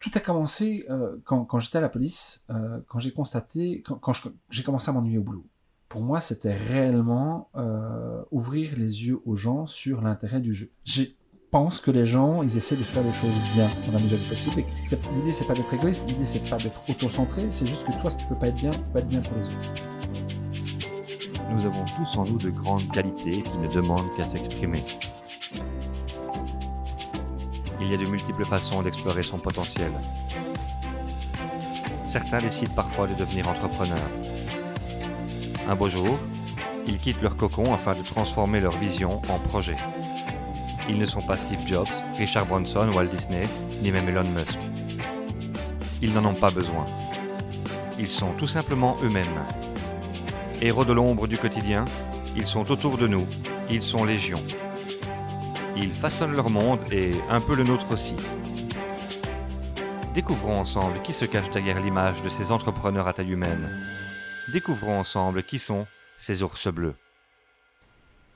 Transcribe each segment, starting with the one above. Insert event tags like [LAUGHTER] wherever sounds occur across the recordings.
tout a commencé euh, quand, j'étais à la police, euh, quand j'ai constaté, quand, quand j'ai commencé à m'ennuyer au boulot. Pour moi, c'était réellement euh, ouvrir les yeux aux gens sur l'intérêt du jeu. Je pense que les gens, ils essaient de faire les choses bien dans la mesure du possible. L'idée, c'est pas d'être égoïste, l'idée, c'est pas d'être auto-centré, c'est juste que toi, si tu peux pas être bien, tu peux pas être bien pour les autres. Nous avons tous en nous de grandes qualités qui ne demandent qu'à s'exprimer. Il y a de multiples façons d'explorer son potentiel. Certains décident parfois de devenir entrepreneurs. Un beau jour, ils quittent leur cocon afin de transformer leur vision en projet. Ils ne sont pas Steve Jobs, Richard Branson, Walt Disney, ni même Elon Musk. Ils n'en ont pas besoin. Ils sont tout simplement eux-mêmes. Héros de l'ombre du quotidien, ils sont autour de nous, ils sont légion. Ils façonnent leur monde et un peu le nôtre aussi. Découvrons ensemble qui se cache derrière l'image de ces entrepreneurs à taille humaine. Découvrons ensemble qui sont ces ours bleus.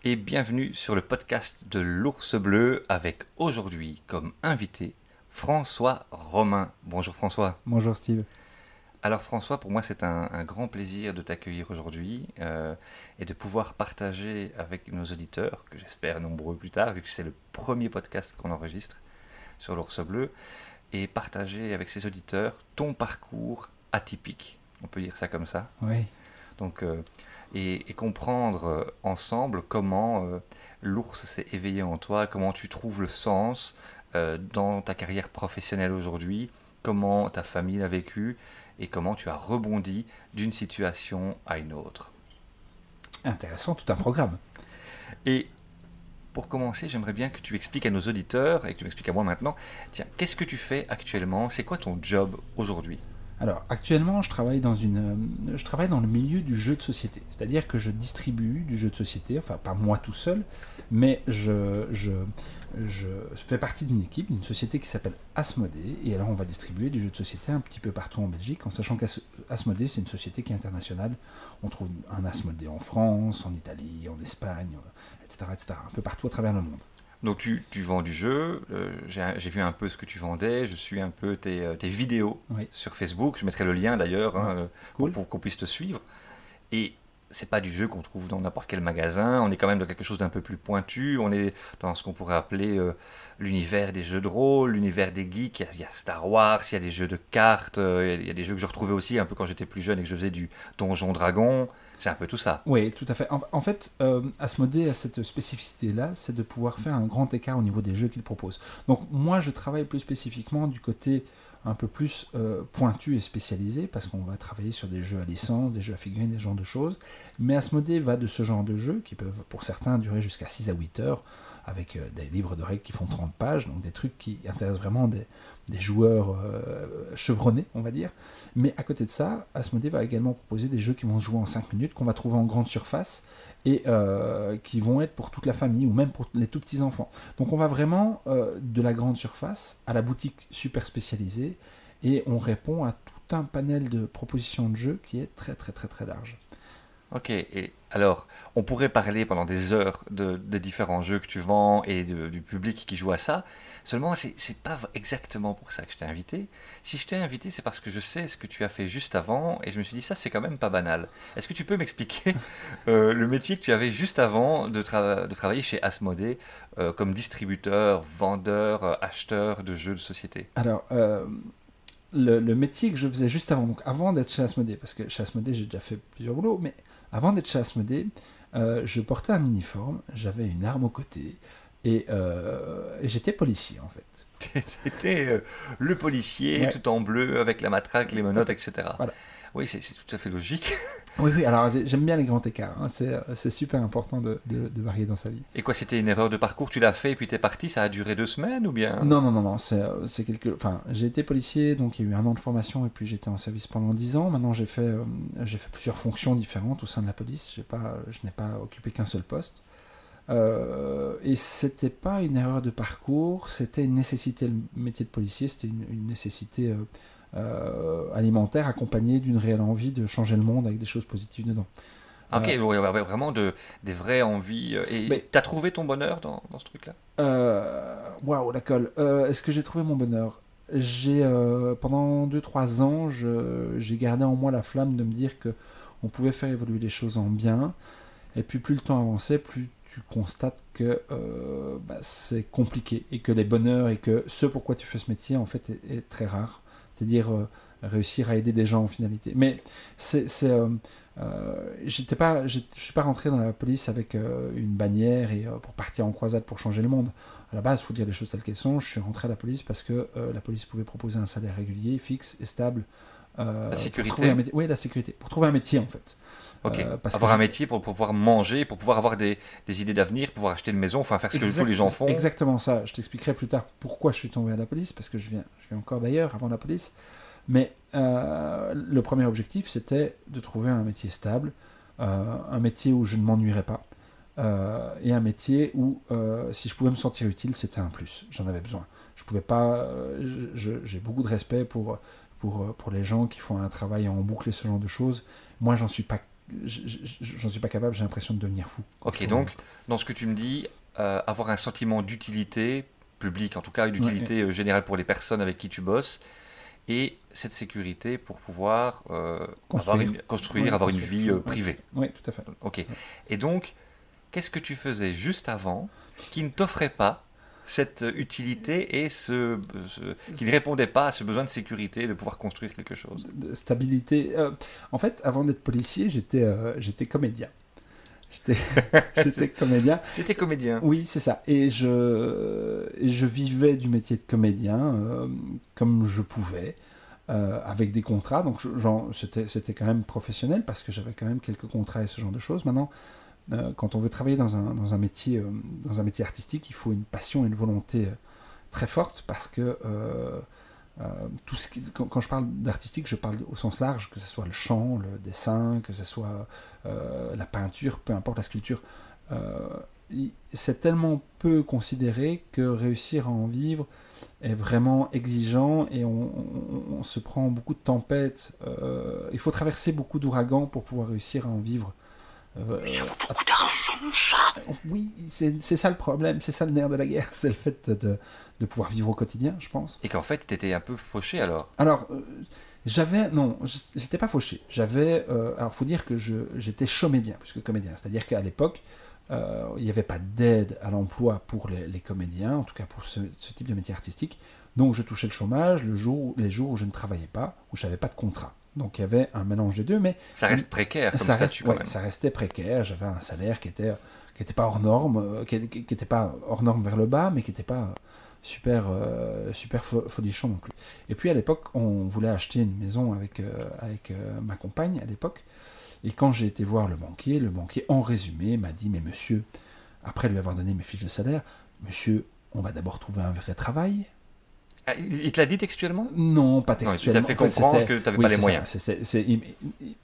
Et bienvenue sur le podcast de l'ours bleu avec aujourd'hui comme invité François Romain. Bonjour François. Bonjour Steve. Alors François, pour moi c'est un, grand plaisir de t'accueillir aujourd'hui euh, et de pouvoir partager avec nos auditeurs, que j'espère nombreux plus tard, vu que c'est le premier podcast qu'on enregistre sur l'ours bleu, et partager avec ces auditeurs ton parcours atypique. On peut dire ça comme ça. Oui. Donc, euh, et, comprendre euh, ensemble comment l'ours s'est éveillé en toi, comment tu trouves le sens dans ta carrière professionnelle aujourd'hui, comment ta famille l'a vécu et comment tu as rebondi d'une situation à une autre. Intéressant, tout un programme. Et pour commencer, j'aimerais bien que tu expliques à nos auditeurs, et que tu m'expliques à moi maintenant, tiens, qu'est-ce que tu fais actuellement? C'est quoi ton job aujourd'hui? Alors actuellement, je travaille dans une, euh, je travaille dans le milieu du jeu de société, c'est-à-dire que je distribue du jeu de société, enfin pas moi tout seul, mais je, je, je fais partie d'une équipe, d'une société qui s'appelle Asmodée, et alors on va distribuer du jeu de société un petit peu partout en Belgique, en sachant qu'Asmodée c'est une société qui est internationale. On trouve un Asmodée en France, en Italie, en Espagne, etc., etc., un peu partout à travers le monde. Donc tu, tu, vends du jeu, euh, j'ai vu un peu ce que tu vendais, je suis un peu tes, euh, tes vidéos sur Facebook, je mettrai le lien d'ailleurs hein, pour, pour qu'on puisse te suivre. Et c'est pas du jeu qu'on trouve dans n'importe quel magasin, on est quand même dans quelque chose d'un peu plus pointu, on est dans ce qu'on pourrait appeler euh, l'univers des jeux de rôle, l'univers des geeks, il y, a, Star Wars, il y a des jeux de cartes, euh, il y, a des jeux que je retrouvais aussi un peu quand j'étais plus jeune et que je faisais du Donjon Dragon, c'est un peu tout ça. Oui, tout à fait. En, fait, euh, a cette spécificité-là, c'est de pouvoir faire un grand écart au niveau des jeux qu'il propose. Donc moi, je travaille plus spécifiquement du côté un peu plus euh, pointu et spécialisé, parce qu'on va travailler sur des jeux à licence, des jeux à figurines, des genres de choses. Mais Asmodée va de ce genre de jeux, qui peuvent pour certains durer jusqu'à 6 à 8 heures, avec euh, des livres de règles qui font 30 pages, donc des trucs qui intéressent vraiment des, des joueurs euh, chevronnés, on va dire. Mais à côté de ça, Asmodée va également proposer des jeux qui vont se jouer en 5 minutes, qu'on va trouver en grande surface, et euh, qui vont être pour toute la famille ou même pour les tout petits enfants. Donc on va vraiment euh, de la grande surface à la boutique super spécialisée et on répond à tout un panel de propositions de jeux qui est très très très très large. Ok, et alors, on pourrait parler pendant des heures de, des différents jeux que tu vends et du public qui joue à ça. Seulement, c'est pas exactement pour ça que je t'ai invité. Si je t'ai invité, c'est parce que je sais ce que tu as fait juste avant et je me suis dit, ça, c'est quand même pas banal. Est-ce que tu peux m'expliquer [LAUGHS] euh, le métier que tu avais juste avant de, travailler chez Asmodée euh, comme distributeur, vendeur, euh, acheteur de jeux de société? Alors, le, le, métier que je faisais juste avant, donc avant d'être chez Asmodée, parce que chez Asmodée, j'ai déjà fait plusieurs boulots, mais avant d'être chez Asmodée, euh, je portais un uniforme, j'avais une arme au côté, et, euh, j'étais policier en fait. [LAUGHS] C'était euh, le policier tout en bleu avec la matraque, les menottes, etc. Voilà. Oui, c'est tout à fait logique. [LAUGHS] Oui, oui, alors j'aime bien les grands écarts. Hein. C'est super important de, de, varier dans sa vie. Et quoi, c'était une erreur de parcours Tu l'as fait et puis tu es parti Ça a duré deux semaines ou bien? Non, non, non, non. C'est quelque. Enfin, j'ai été policier, donc il y a eu un an de formation et puis j'étais en service pendant dix ans. Maintenant, j'ai fait, euh, j'ai fait plusieurs fonctions différentes au sein de la police. Pas, je n'ai pas occupé qu'un seul poste. Euh, et c'était pas une erreur de parcours, c'était une nécessité. Le métier de policier, c'était une, nécessité. Euh, alimentaire accompagné d'une réelle envie de changer le monde avec des choses positives dedans. Ok, euh, vraiment de, des vraies envies. Euh, et tu as trouvé ton bonheur dans, dans ce truc-là? Waouh, wow, la colle. Est-ce que j'ai trouvé mon bonheur? J'ai euh, pendant 2-3 ans, j'ai gardé en moi la flamme de me dire que on pouvait faire évoluer les choses en bien. Et puis plus le temps avançait, plus tu constates que euh, bah, c'est compliqué et que les bonheurs et que ce pourquoi tu fais ce métier en fait est, très rare. C'est-à-dire euh, réussir à aider des gens en finalité. Mais c'est, euh, j'étais pas, je suis pas rentré dans la police avec une bannière et pour partir en croisade pour changer le monde. À la base, il faut dire les choses telles qu'elles sont. Je suis rentré à la police parce que la police pouvait proposer un salaire régulier, fixe et stable. la sécurité. Oui, la sécurité. Pour trouver un métier en fait. Ok. Euh, avoir un métier pour, pouvoir manger, pour pouvoir avoir des, idées d'avenir, pouvoir acheter une maison, enfin faire ce que tous les gens font. Exactement ça. Je t'expliquerai plus tard pourquoi je suis tombé à la police, parce que je viens, je viens encore d'ailleurs avant la police. Mais euh, le premier objectif, c'était de trouver un métier stable, euh, un métier où je ne m'ennuierais pas, et un métier où, si je pouvais me sentir utile, c'était un plus. J'en avais besoin. Je pouvais pas. J'ai beaucoup de respect pour, pour, pour les gens qui font un travail en boucle et ce genre de choses. Moi, j'en suis pas j'en suis pas capable, j'ai l'impression de devenir fou. Ok, donc dans ce que tu me dis, euh, avoir un sentiment d'utilité publique, en tout cas d'utilité euh, générale pour les personnes avec qui tu bosses, et cette sécurité pour pouvoir euh, construire, avoir une, construire, avoir une vie privée. Oui, tout à fait. Ok. Et donc, qu'est-ce que tu faisais juste avant qui ne t'offrait pas cette utilité et ce, qui ne répondait pas à ce besoin de sécurité, de pouvoir construire quelque chose. De stabilité. Euh, en fait, avant d'être policier, j'étais euh, j'étais comédien. J'étais [LAUGHS] comédien. J'étais comédien. Oui, c'est ça. Et je, je vivais du métier de comédien euh, comme je pouvais. avec des contrats, donc c'était quand même professionnel parce que j'avais quand même quelques contrats et ce genre de choses. Maintenant, euh, quand on veut travailler dans un, métier, euh, dans un métier artistique, il faut une passion et une volonté euh, très forte parce que tout ce quand, je parle d'artistique, je parle au sens large, que ce soit le chant, le dessin, que ce soit la peinture, peu importe la sculpture. c'est tellement peu considéré que réussir à en vivre est vraiment exigeant et on, se prend beaucoup de tempêtes. il faut traverser beaucoup d'ouragans pour pouvoir réussir à en vivre ça vaut beaucoup d'argent, ça Oui, c'est ça le problème, c'est ça le nerf de la guerre, [LAUGHS] c'est le fait de, de, pouvoir vivre au quotidien, je pense. Et qu'en fait, tu étais un peu fauché alors? Alors, euh, j'avais. Non, j'étais pas fauché. J'avais. Euh, alors, faut dire que j'étais chomédien, plus que comédien. C'est-à-dire qu'à l'époque, euh, il n'y avait pas d'aide à l'emploi pour les, comédiens, en tout cas pour ce, type de métier artistique. Donc, je touchais le chômage le jour, les jours où je ne travaillais pas, où je n'avais pas de contrat. Donc il y avait un mélange des deux, mais ça reste précaire. Comme ça, reste, ça restait précaire. J'avais un salaire qui était qui était pas hors norme, euh, qui n'était pas hors norme vers le bas, mais qui n'était pas super euh, super folichon non plus. Et puis à l'époque, on voulait acheter une maison avec euh, avec ma compagne à l'époque. Et quand j'ai été voir le banquier, le banquier en résumé m'a dit mais monsieur, après lui avoir donné mes fiches de salaire, monsieur, on va d'abord trouver un vrai travail. Ah, il te l'a dit textuellement? Non, pas textuellement. Non, il t'a fait comprendre que tu n'avais pas les moyens.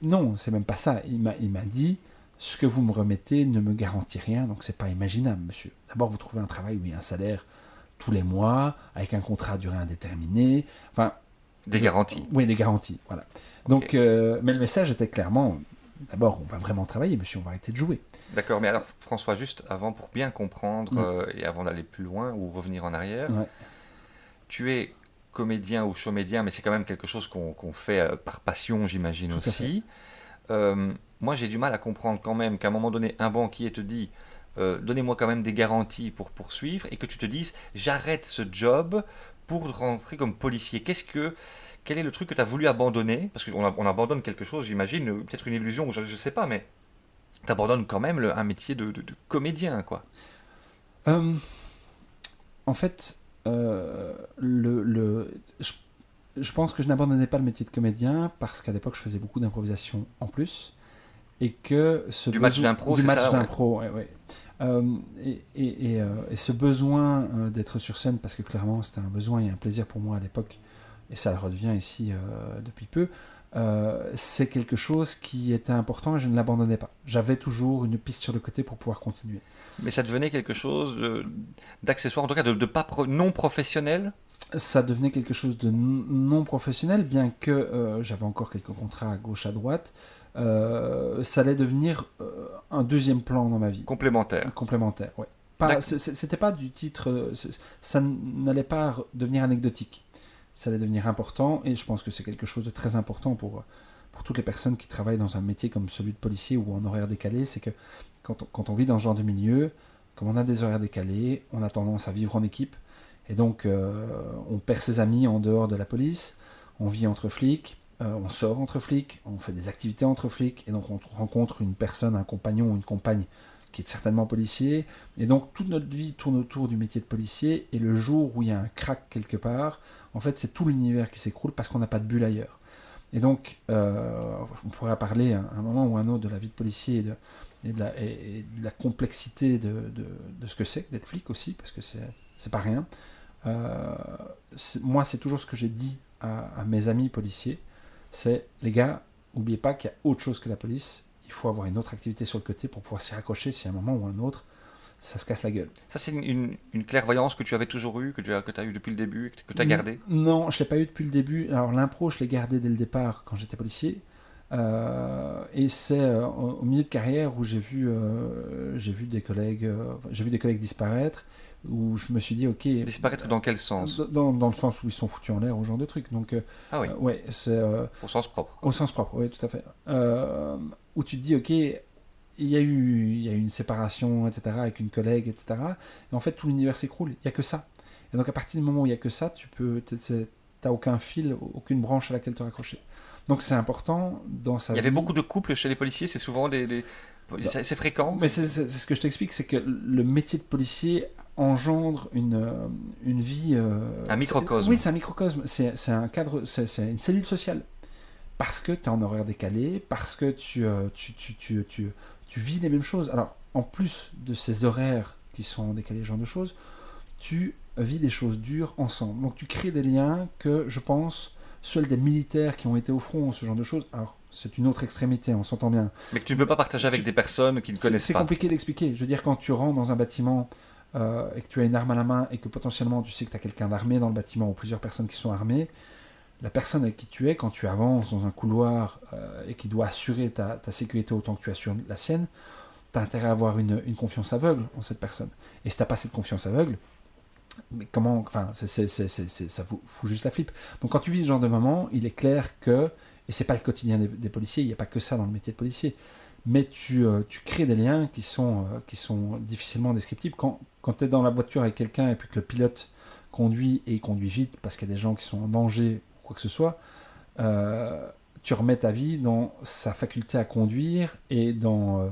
non, c'est même pas ça. Il m'a dit ce que vous me remettez ne me garantit rien, donc c'est pas imaginable, monsieur. D'abord, vous trouvez un travail où il y a un salaire tous les mois, avec un contrat à durée indéterminée. Enfin, des garanties. Oui, des garanties, voilà. Donc, euh, mais le message était clairement d'abord, on va vraiment travailler, monsieur, on va arrêter de jouer. D'accord, mais alors, François, juste avant, pour bien comprendre, euh, et avant d'aller plus loin ou revenir en arrière, tu es comédien ou showmédien, mais c'est quand même quelque chose qu'on fait euh, par passion, j'imagine aussi. Euh, moi, j'ai du mal à comprendre quand même qu'à un moment donné, un banquier te dit euh, donnez-moi quand même des garanties pour poursuivre, et que tu te dises j'arrête ce job pour rentrer comme policier. Qu'est-ce que quel est le truc que tu as voulu abandonner? Parce qu'on on abandonne quelque chose, j'imagine, peut-être une illusion, je ne sais pas, mais tu abandonnes quand même un métier de, de comédien, quoi. en fait, euh, le, le je, pense que je n'abandonnais pas le métier de comédien parce qu'à l'époque je faisais beaucoup d'improvisation en plus et que ce du match d'impro du match d'impro euh, et, et, euh, et, ce besoin d'être sur scène parce que clairement c'était un besoin et un plaisir pour moi à l'époque et ça le redevient ici depuis peu c'est quelque chose qui était important et je ne l'abandonnais pas j'avais toujours une piste sur le côté pour pouvoir continuer mais ça devenait quelque chose d'accessoire, en tout cas de, pas non professionnel? Ça devenait quelque chose de non professionnel, bien que euh, j'avais encore quelques contrats à gauche, à droite. Euh, ça allait devenir euh, un deuxième plan dans ma vie. Complémentaire. Complémentaire. Pas, c'était pas du titre, ça n'allait pas devenir anecdotique. Ça allait devenir important et je pense que c'est quelque chose de très important pour, pour toutes les personnes qui travaillent dans un métier comme celui de policier ou en horaire décalé, c'est que quand on, quand on vit dans ce genre de milieu, comme on a des horaires décalés, on a tendance à vivre en équipe et donc euh, on perd ses amis en dehors de la police, on vit entre flics, euh, on sort entre flics, on fait des activités entre flics et donc on rencontre une personne, un compagnon ou une compagne qui est certainement policier. Et donc toute notre vie tourne autour du métier de policier. Et le jour où il y a un crack quelque part, en fait, c'est tout l'univers qui s'écroule parce qu'on n'a pas de bulle ailleurs. Et donc, euh, on pourrait parler à un moment ou un autre de la vie de policier et de, la, complexité de ce que c'est d'être flic aussi, parce que c'est pas rien. Euh, moi, c'est toujours ce que j'ai dit à, à, mes amis policiers, c'est les gars, n'oubliez pas qu'il y a autre chose que la police, il faut avoir une autre activité sur le côté pour pouvoir s'y raccrocher si à un moment ou un autre, ça se casse la gueule. Ça, c'est une, une, clairvoyance que tu avais toujours eue, que tu as, que as eue depuis le début, que tu as gardée? Non, je ne l'ai pas eu depuis le début. Alors, l'impro, je l'ai gardé dès le départ quand j'étais policier. Euh, et c'est euh, au milieu de carrière où j'ai vu, euh, j'ai vu des collègues, j'ai vu des collègues disparaître, où je me suis dit ok. Disparaître dans quel sens dans, dans, le sens où ils sont foutus en l'air, au genre de trucs. Donc ah oui. ouais, c'est au sens propre. Quoi. Au sens propre, oui, tout à fait. où tu te dis ok, il y a eu, il y a eu une séparation, etc. avec une collègue, etc. Et en fait tout l'univers s'écroule. Il y a que ça. Et donc à partir du moment où il y a que ça, tu peux, t'as aucun fil, aucune branche à laquelle te raccrocher. Donc c'est important dans sa Il y avait beaucoup de couples chez les policiers, c'est souvent des... des... C'est fréquent. Mais c'est ce que je t'explique, c'est que le métier de policier engendre une, une vie... Euh, un microcosme. Oui, c'est un microcosme, c'est un cadre, c'est une cellule sociale. Parce que tu es en horaire décalé, parce que tu, euh, tu, tu, tu, tu, tu vis les mêmes choses. Alors, en plus de ces horaires qui sont décalés, ce genre de choses, tu vis des choses dures ensemble. Donc tu crées des liens que, je pense, seuls des militaires qui ont été au front, ce genre de choses. Alors, c'est une autre extrémité, on s'entend bien. Mais que tu ne peux pas partager avec tu... des personnes qui ne connaissent pas. C'est compliqué d'expliquer. Je veux dire, quand tu rentres dans un bâtiment euh, et que tu as une arme à la main et que potentiellement tu sais que tu as quelqu'un d'armé dans le bâtiment ou plusieurs personnes qui sont armées, la personne avec qui tu es, quand tu avances dans un couloir euh, et qui doit assurer ta, ta, sécurité autant que tu assures la sienne, tu as intérêt à avoir une, une, confiance aveugle en cette personne. Et si tu n'as pas cette confiance aveugle, mais comment, enfin, ça fout, juste la flippe. Donc quand tu vis ce genre de moment, il est clair que, et c'est pas le quotidien des, des policiers, il n'y a pas que ça dans le métier de policier, mais tu, euh, tu crées des liens qui sont, euh, qui sont difficilement descriptibles. Quand, quand tu es dans la voiture avec quelqu'un et puis que le pilote conduit et il conduit vite parce qu'il y a des gens qui sont en danger ou quoi que ce soit, euh, tu remets ta vie dans sa faculté à conduire et dans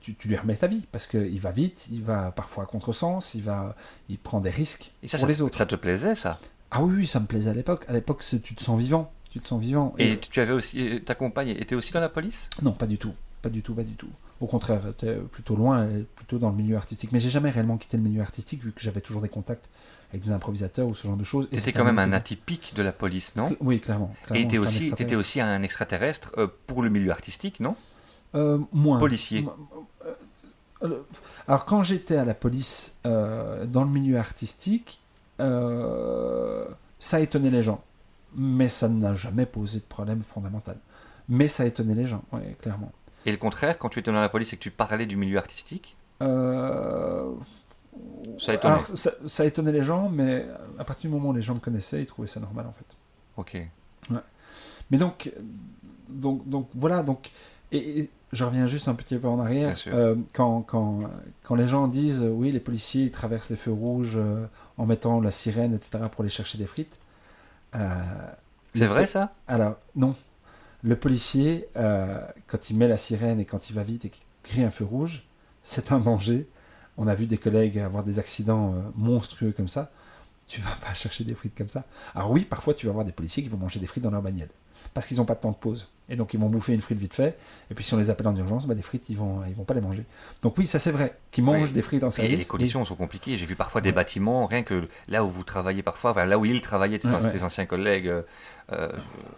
tu, tu, lui remets ta vie parce qu'il va vite, il va parfois à contresens, il va, il prend des risques et ça, pour ça, les autres. Ça te plaisait ça? Ah oui, oui, ça me plaisait à l'époque. À l'époque, tu te sens vivant, tu te sens vivant. Et, et, tu avais aussi, ta compagne était aussi dans la police? Non, pas du tout, pas du tout, pas du tout. Au contraire, était plutôt loin, plutôt dans le milieu artistique. Mais j'ai jamais réellement quitté le milieu artistique vu que j'avais toujours des contacts avec des improvisateurs ou ce genre de choses. C'était quand même un atypique de la police, non? Oui, clairement. clairement et tu étais aussi, étais aussi un extraterrestre euh, pour le milieu artistique, non? Euh, Moins. Policier. Alors quand j'étais à la police euh, dans le milieu artistique, euh, ça a étonné les gens, mais ça n'a jamais posé de problème fondamental. Mais ça a étonné les gens, clairement. Et le contraire, quand tu étais dans la police et que tu parlais du milieu artistique euh... ça. Alors, étonné les gens, mais à partir du moment où les gens me connaissaient, ils trouvaient ça normal en fait. Ok. Ouais. Mais donc, donc, donc voilà, donc et, et, je reviens juste un petit peu en arrière. Euh, quand, quand, quand, les gens disent oui, les policiers ils traversent les feux rouges euh, en mettant la sirène, etc., pour aller chercher des frites. C'est vrai ça? Alors, non. Le policier, quand il met la sirène et quand il va vite et qu'il crie un feu rouge, c'est un danger. On a vu des collègues avoir des accidents monstrueux comme ça. Tu vas pas [LAUGHS] chercher des frites comme ça. Alors, oui, parfois tu vas avoir des policiers qui vont manger des frites dans leur bagnole parce qu'ils n'ont pas de temps de pause. Et donc ils vont bouffer une frite vite fait. Et puis si on les appelle en urgence, bah, les frites, ils vont, ils vont pas les manger. Donc oui, ça c'est vrai, qu'ils mangent oui. des frites en service. Et les conditions et... sont compliquées. J'ai vu parfois des bâtiments, rien que là où vous travaillez parfois, enfin, là où ils travaillaient, tes, ouais, anciens collègues, euh,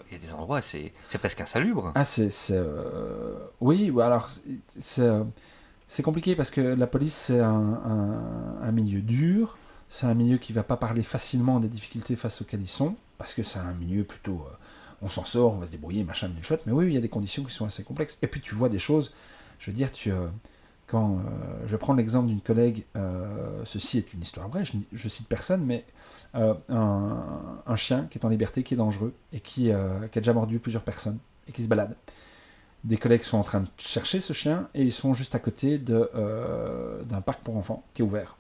il y a des endroits, c'est presque insalubre. Ah, c'est... Euh... Oui, alors c'est compliqué parce que la police, c'est un, un, un milieu dur. C'est un milieu qui va pas parler facilement des difficultés face auxquelles ils sont, parce que c'est un milieu plutôt... Euh, on s'en sort, on va se débrouiller, machin, une chouette. Mais oui, il y a des conditions qui sont assez complexes. Et puis tu vois des choses, je veux dire, tu, euh, quand euh, je prends l'exemple d'une collègue, euh, ceci est une histoire vraie, je, je cite personne, mais un, un chien qui est en liberté, qui est dangereux et qui, qui a déjà mordu plusieurs personnes et qui se balade. Des collègues sont en train de chercher ce chien et ils sont juste à côté d'un parc pour enfants qui est ouvert.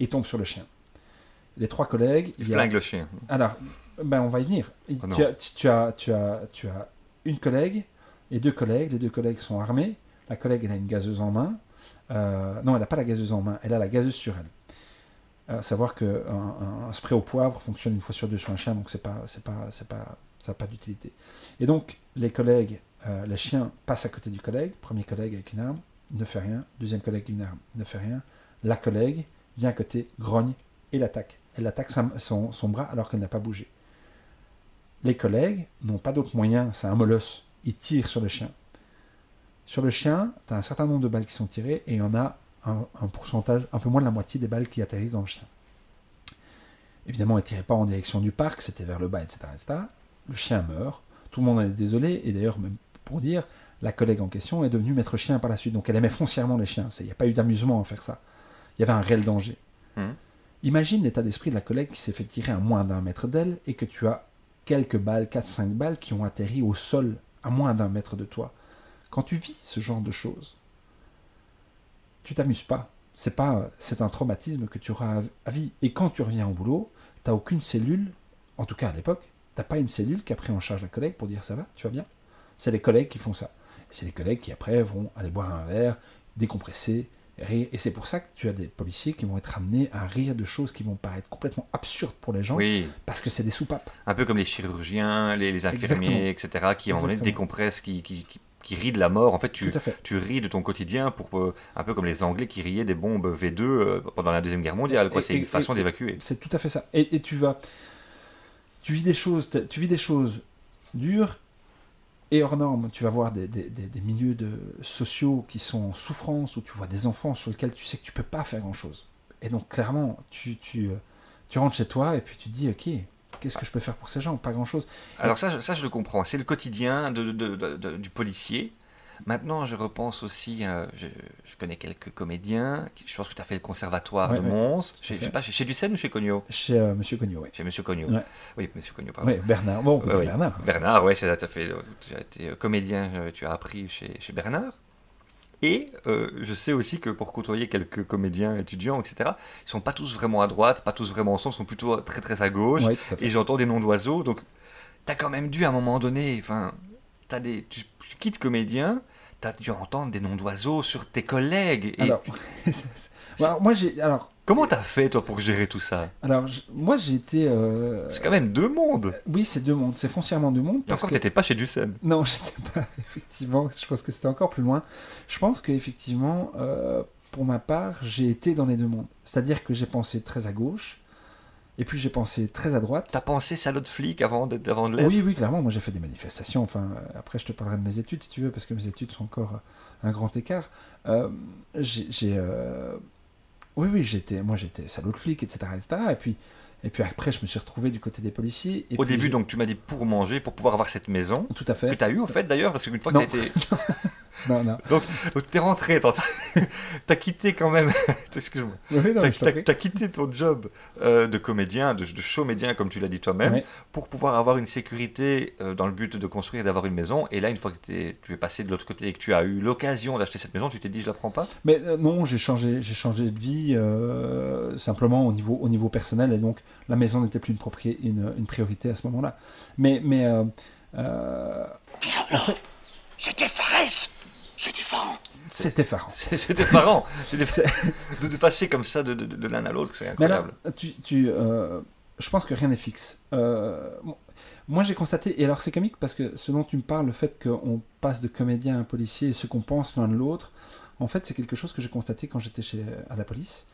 Ils tombent sur le chien. Les trois collègues. Il il a- le chien. alors, ben on va y venir. Oh non. tu, as, tu, as, tu, as, tu as une collègue et deux collègues. Les deux collègues sont armés. La collègue, elle a une gazeuse en main. Euh, non, elle n'a pas la gazeuse en main. Elle a la gazeuse sur elle. Savoir qu'un un, un spray au poivre fonctionne une fois sur deux sur un chien, donc c'est pas, c'est pas, c'est pas, ça n'a pas d'utilité. Et donc, les collègues, euh, les chiens passent à côté du collègue. Premier collègue avec une arme, ne fait rien. Deuxième collègue, une arme, ne fait rien. La collègue vient à côté, grogne et l'attaque. Elle attaque sa- son, son bras alors qu'elle n'a pas bougé. Les collègues n'ont pas d'autre moyen, c'est un molosse. Ils tirent sur le chien. Sur le chien, tu as un certain nombre de balles qui sont tirées et il y en a un, un pourcentage, un peu moins de la moitié des balles qui atterrissent dans le chien. Évidemment, elle ne tirait pas en direction du parc, c'était vers le bas, etc., etc. Le chien meurt. Tout le monde en est désolé. Et d'ailleurs, même pour dire, la collègue en question est devenue maître chien par la suite. Donc elle aimait foncièrement les chiens. Il n'y a pas eu d'amusement à faire ça. Il y avait un réel danger. Mhm. Imagine l'état d'esprit de la collègue qui s'est fait tirer à moins d'un mètre d'elle et que tu as quelques balles, 4-5 balles qui ont atterri au sol à moins d'un mètre de toi. Quand tu vis ce genre de choses, tu t'amuses pas. C'est pas, c'est un traumatisme que tu auras à- vie. Et quand tu reviens au boulot, t'as aucune cellule, en tout cas à l'époque, t'as pas une cellule qui a en charge la collègue pour dire ça va, tu vas bien? C'est les collègues qui font ça. C'est les collègues qui après vont aller boire un verre, décompresser. Et c'est pour ça que tu as des policiers qui vont être amenés à rire de choses qui vont paraître complètement absurdes pour les gens, Oui, parce que c'est des soupapes. un peu comme les chirurgiens, les, les infirmiers, etc., qui en Exactement. décompressent, qui, qui, qui, qui rient de la mort. En fait, tu, fait. tu ris de ton quotidien pour euh, un peu comme les Anglais qui riaient des bombes V2 euh, pendant la deuxième guerre mondiale. C'est et- une façon d'évacuer. C'est tout à fait ça. Et, et tu vas, tu vis des choses, tu vis des choses dures et hors normes. Tu vas voir des, des- des- des milieux de, sociaux qui sont en souffrance, où tu vois des enfants sur lesquels tu sais que tu peux pas faire grand chose. Et donc clairement, tu, tu, euh, tu rentres chez toi et puis tu te dis, ok, qu'est-ce que je peux faire pour ces gens? Pas grand chose. Alors ça, je- ça je le comprends. C'est le quotidien de, de- de- de- du policier. Maintenant, je repense aussi, euh, je, je connais quelques comédiens. Je pense que tu as fait le conservatoire Ouais, de. Mons. Chez, je sais pas, chez, chez Ducène ou chez Cognot? Chez euh, Monsieur Cognot, oui. Chez Monsieur Cognot. Ouais. Oui, Monsieur Cognot, pardon. Ouais, Bernard. Bon, Ouais, oui. Bernard. Bernard, ouais, c'est- tu as, tu as été euh, comédien, euh, tu as appris chez, chez Bernard. Et euh, je sais aussi que pour côtoyer quelques comédiens étudiants, etc., ils sont pas tous vraiment à droite, pas tous vraiment au centre, ils sont plutôt très très à gauche. À. Et j'entends des noms d'oiseaux, donc t'as quand même dû à un moment donné, enfin, tu, tu quittes comédien, t'as dû entendre des noms d'oiseaux sur tes collègues. Et Alors, [LAUGHS] moi j'ai, alors, comment t'as fait toi pour gérer tout ça? alors, je- moi j'ai été, euh, C'est quand même deux mondes. oui, c'est deux mondes, c'est foncièrement deux mondes Et parce encore, que t'étais pas chez Ducène. Non, [LAUGHS] j'étais pas, effectivement. Je pense que c'était encore plus loin. Je pense qu'effectivement, euh, pour ma part, j'ai été dans les deux mondes. C'est-à-dire que j'ai pensé très à gauche, et puis j'ai pensé très à droite. T'as pensé salaud de flic avant de, avant de l'être Oui, oui, clairement. Moi, j'ai fait des manifestations. Enfin, euh, après, je te parlerai de mes études, si tu veux, parce que mes études sont encore euh, un grand écart. Euh, j'ai... euh, Oui, oui, j'étais... Moi, j'étais salaud de flic, etc., etc. Et puis... Et puis après, je me suis retrouvé du côté des policiers. Et Au puis début, donc, tu m'as dit pour manger, pour pouvoir avoir cette maison. Tout à fait. Que tu as eu en fait d'ailleurs, parce qu'une fois que tu été. [LAUGHS] Non, non. Donc, donc tu es rentré, t'as [LAUGHS] as quitté quand même. [LAUGHS] Excuse-moi. Oui, T'as as, quitté ton job euh, de comédien, de, de showmédien, comme tu l'as dit toi-même, Ouais. pour pouvoir avoir une sécurité euh, dans le but de construire et d'avoir une maison. Et là, une fois que t'es- tu es passé de l'autre côté et que tu as eu l'occasion d'acheter cette maison, tu t'es dit, je la prends pas? Mais euh, non, j'ai changé, j'ai changé de vie euh, simplement au niveau, au niveau personnel et donc la maison n'était plus une, propri- une, une priorité à ce moment-là. Mais, mais euh, euh, en fait, C'était Fares C'est effarant. c'est effarant. [LAUGHS] C'est effarant de, de passer comme ça de, de- de l'un à l'autre, c'est Mais alors, incroyable. tu, tu, euh, je pense que rien n'est fixe. Euh, bon, moi, j'ai constaté, et alors c'est comique parce que ce dont tu me parles, le fait qu'on passe de comédien à policier et ce qu'on pense l'un de l'autre, en fait, c'est quelque chose que j'ai constaté quand j'étais chez, à la police.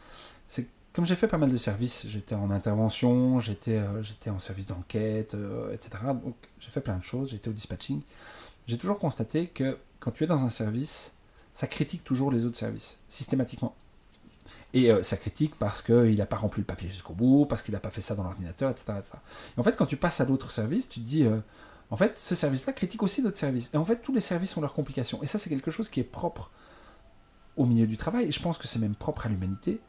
C'est comme j'ai fait pas mal de services, j'étais en intervention, j'étais euh, j'étais en service d'enquête, euh, etc. Donc j'ai fait plein de choses, j'étais au dispatching. J'ai toujours constaté que quand tu es dans un service, ça critique toujours les autres services, systématiquement. Et euh, ça critique parce qu'il n'a pas rempli le papier jusqu'au bout, parce qu'il n'a pas fait ça dans l'ordinateur, etc.. Et en fait, quand tu passes à l'autre service, tu te dis, euh, en fait, ce service-là critique aussi d'autres services. Et en fait, tous les services ont leurs complications. Et ça, c'est quelque chose qui est propre au milieu du travail, et je pense que c'est même propre à l'humanité,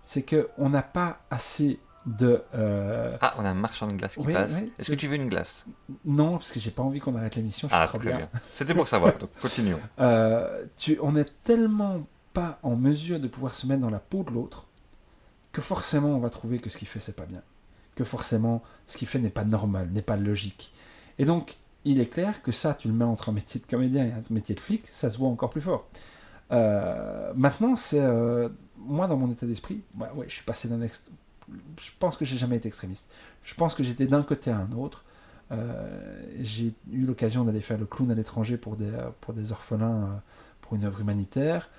c'est qu'on n'a pas assez de... euh, Ah, on a un marchand de glace qui Oui, passe. oui, Est-ce que tu veux une glace? Non, parce que j'ai pas envie qu'on arrête l'émission, Ah, trop très bien. bien. C'était pour savoir. Donc, [LAUGHS] continuons. Euh, tu, on n'est tellement pas en mesure de pouvoir se mettre dans la peau de l'autre que forcément on va trouver que ce qu'il fait c'est pas bien, que forcément ce qu'il fait n'est pas normal, n'est pas logique. Et donc il est clair que ça, tu le mets entre un métier de comédien et un métier de flic, ça se voit encore plus fort. Euh, maintenant, c'est moi dans mon état d'esprit, ouais, ouais, je suis passé d'un ex... Je pense que j'ai jamais été extrémiste. Je pense que j'étais d'un côté à un autre. Euh, j'ai eu l'occasion d'aller faire le clown à l'étranger pour des, euh, pour des orphelins, euh, pour une œuvre humanitaire.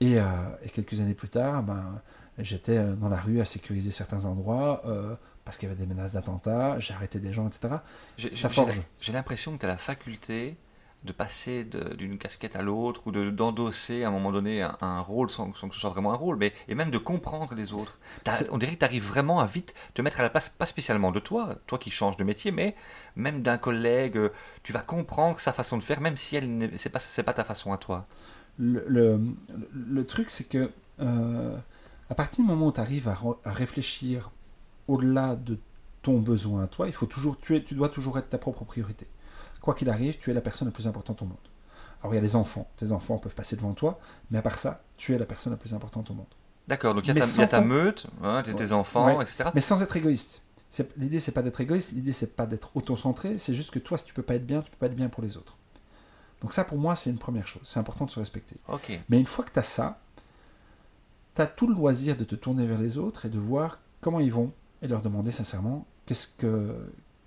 Et, euh, et quelques années plus tard, ben, j'étais dans la rue à sécuriser certains endroits euh, parce qu'il y avait des menaces d'attentats, j'ai arrêté des gens, etc. Ça forge. J'ai l'impression que tu as la faculté de passer de- d'une casquette à l'autre ou de- d'endosser à un moment donné un, un rôle sans, sans que ce soit vraiment un rôle, mais, et même de comprendre les autres. On dirait que tu arrives vraiment à vite te mettre à la place, pas spécialement de toi, toi qui changes de métier, mais même d'un collègue. euh, Tu vas comprendre sa façon de faire, même si elle n'est- c'est pas, pas ta façon à toi. Le, le, le truc, c'est que euh, à partir du moment où tu arrives à réfléchir au-delà de ton besoin à toi, il faut toujours, tu, es, tu dois toujours être ta propre priorité. Quoi qu'il arrive, tu es la personne la plus importante au monde. Alors il y a les enfants, tes enfants peuvent passer devant toi, mais à part ça, tu es la personne la plus importante au monde. D'accord, donc il y a ta, y a meute, hein, t'es Ouais. enfants, Ouais. etc. Mais sans être égoïste. L'idée, c'est pas d'être égoïste, l'idée, c'est pas d'être auto-centré, c'est juste que toi, si tu peux pas être bien, tu peux pas être bien pour les autres. Donc ça, pour moi, c'est une première chose. C'est important de se respecter. Mais une fois que tu as ça, tu as tout le loisir de te tourner vers les autres et de voir comment ils vont et leur demander sincèrement qu'est-ce que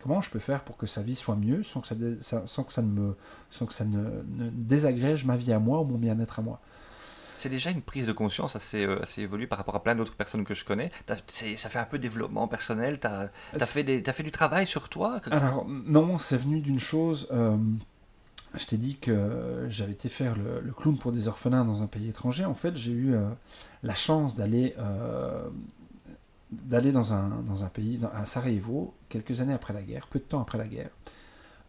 comment je peux faire pour que sa vie soit mieux sans que ça, sans que ça ne me sans que ça ne, ne désagrège ma vie à moi ou mon bien-être à moi. C'est déjà une prise de conscience assez, euh, assez évoluée par rapport à plein d'autres personnes que je connais. Ça fait un peu développement personnel. Tu as, fait, du travail sur toi? Alors non, c'est venu d'une chose. euh, je t'ai dit que j'avais été faire le, le clown pour des orphelins dans un pays étranger. En fait, j'ai eu euh, la chance d'aller euh, d'aller dans un, dans un pays, dans- à Sarajevo, quelques années après la guerre, peu de temps après la guerre,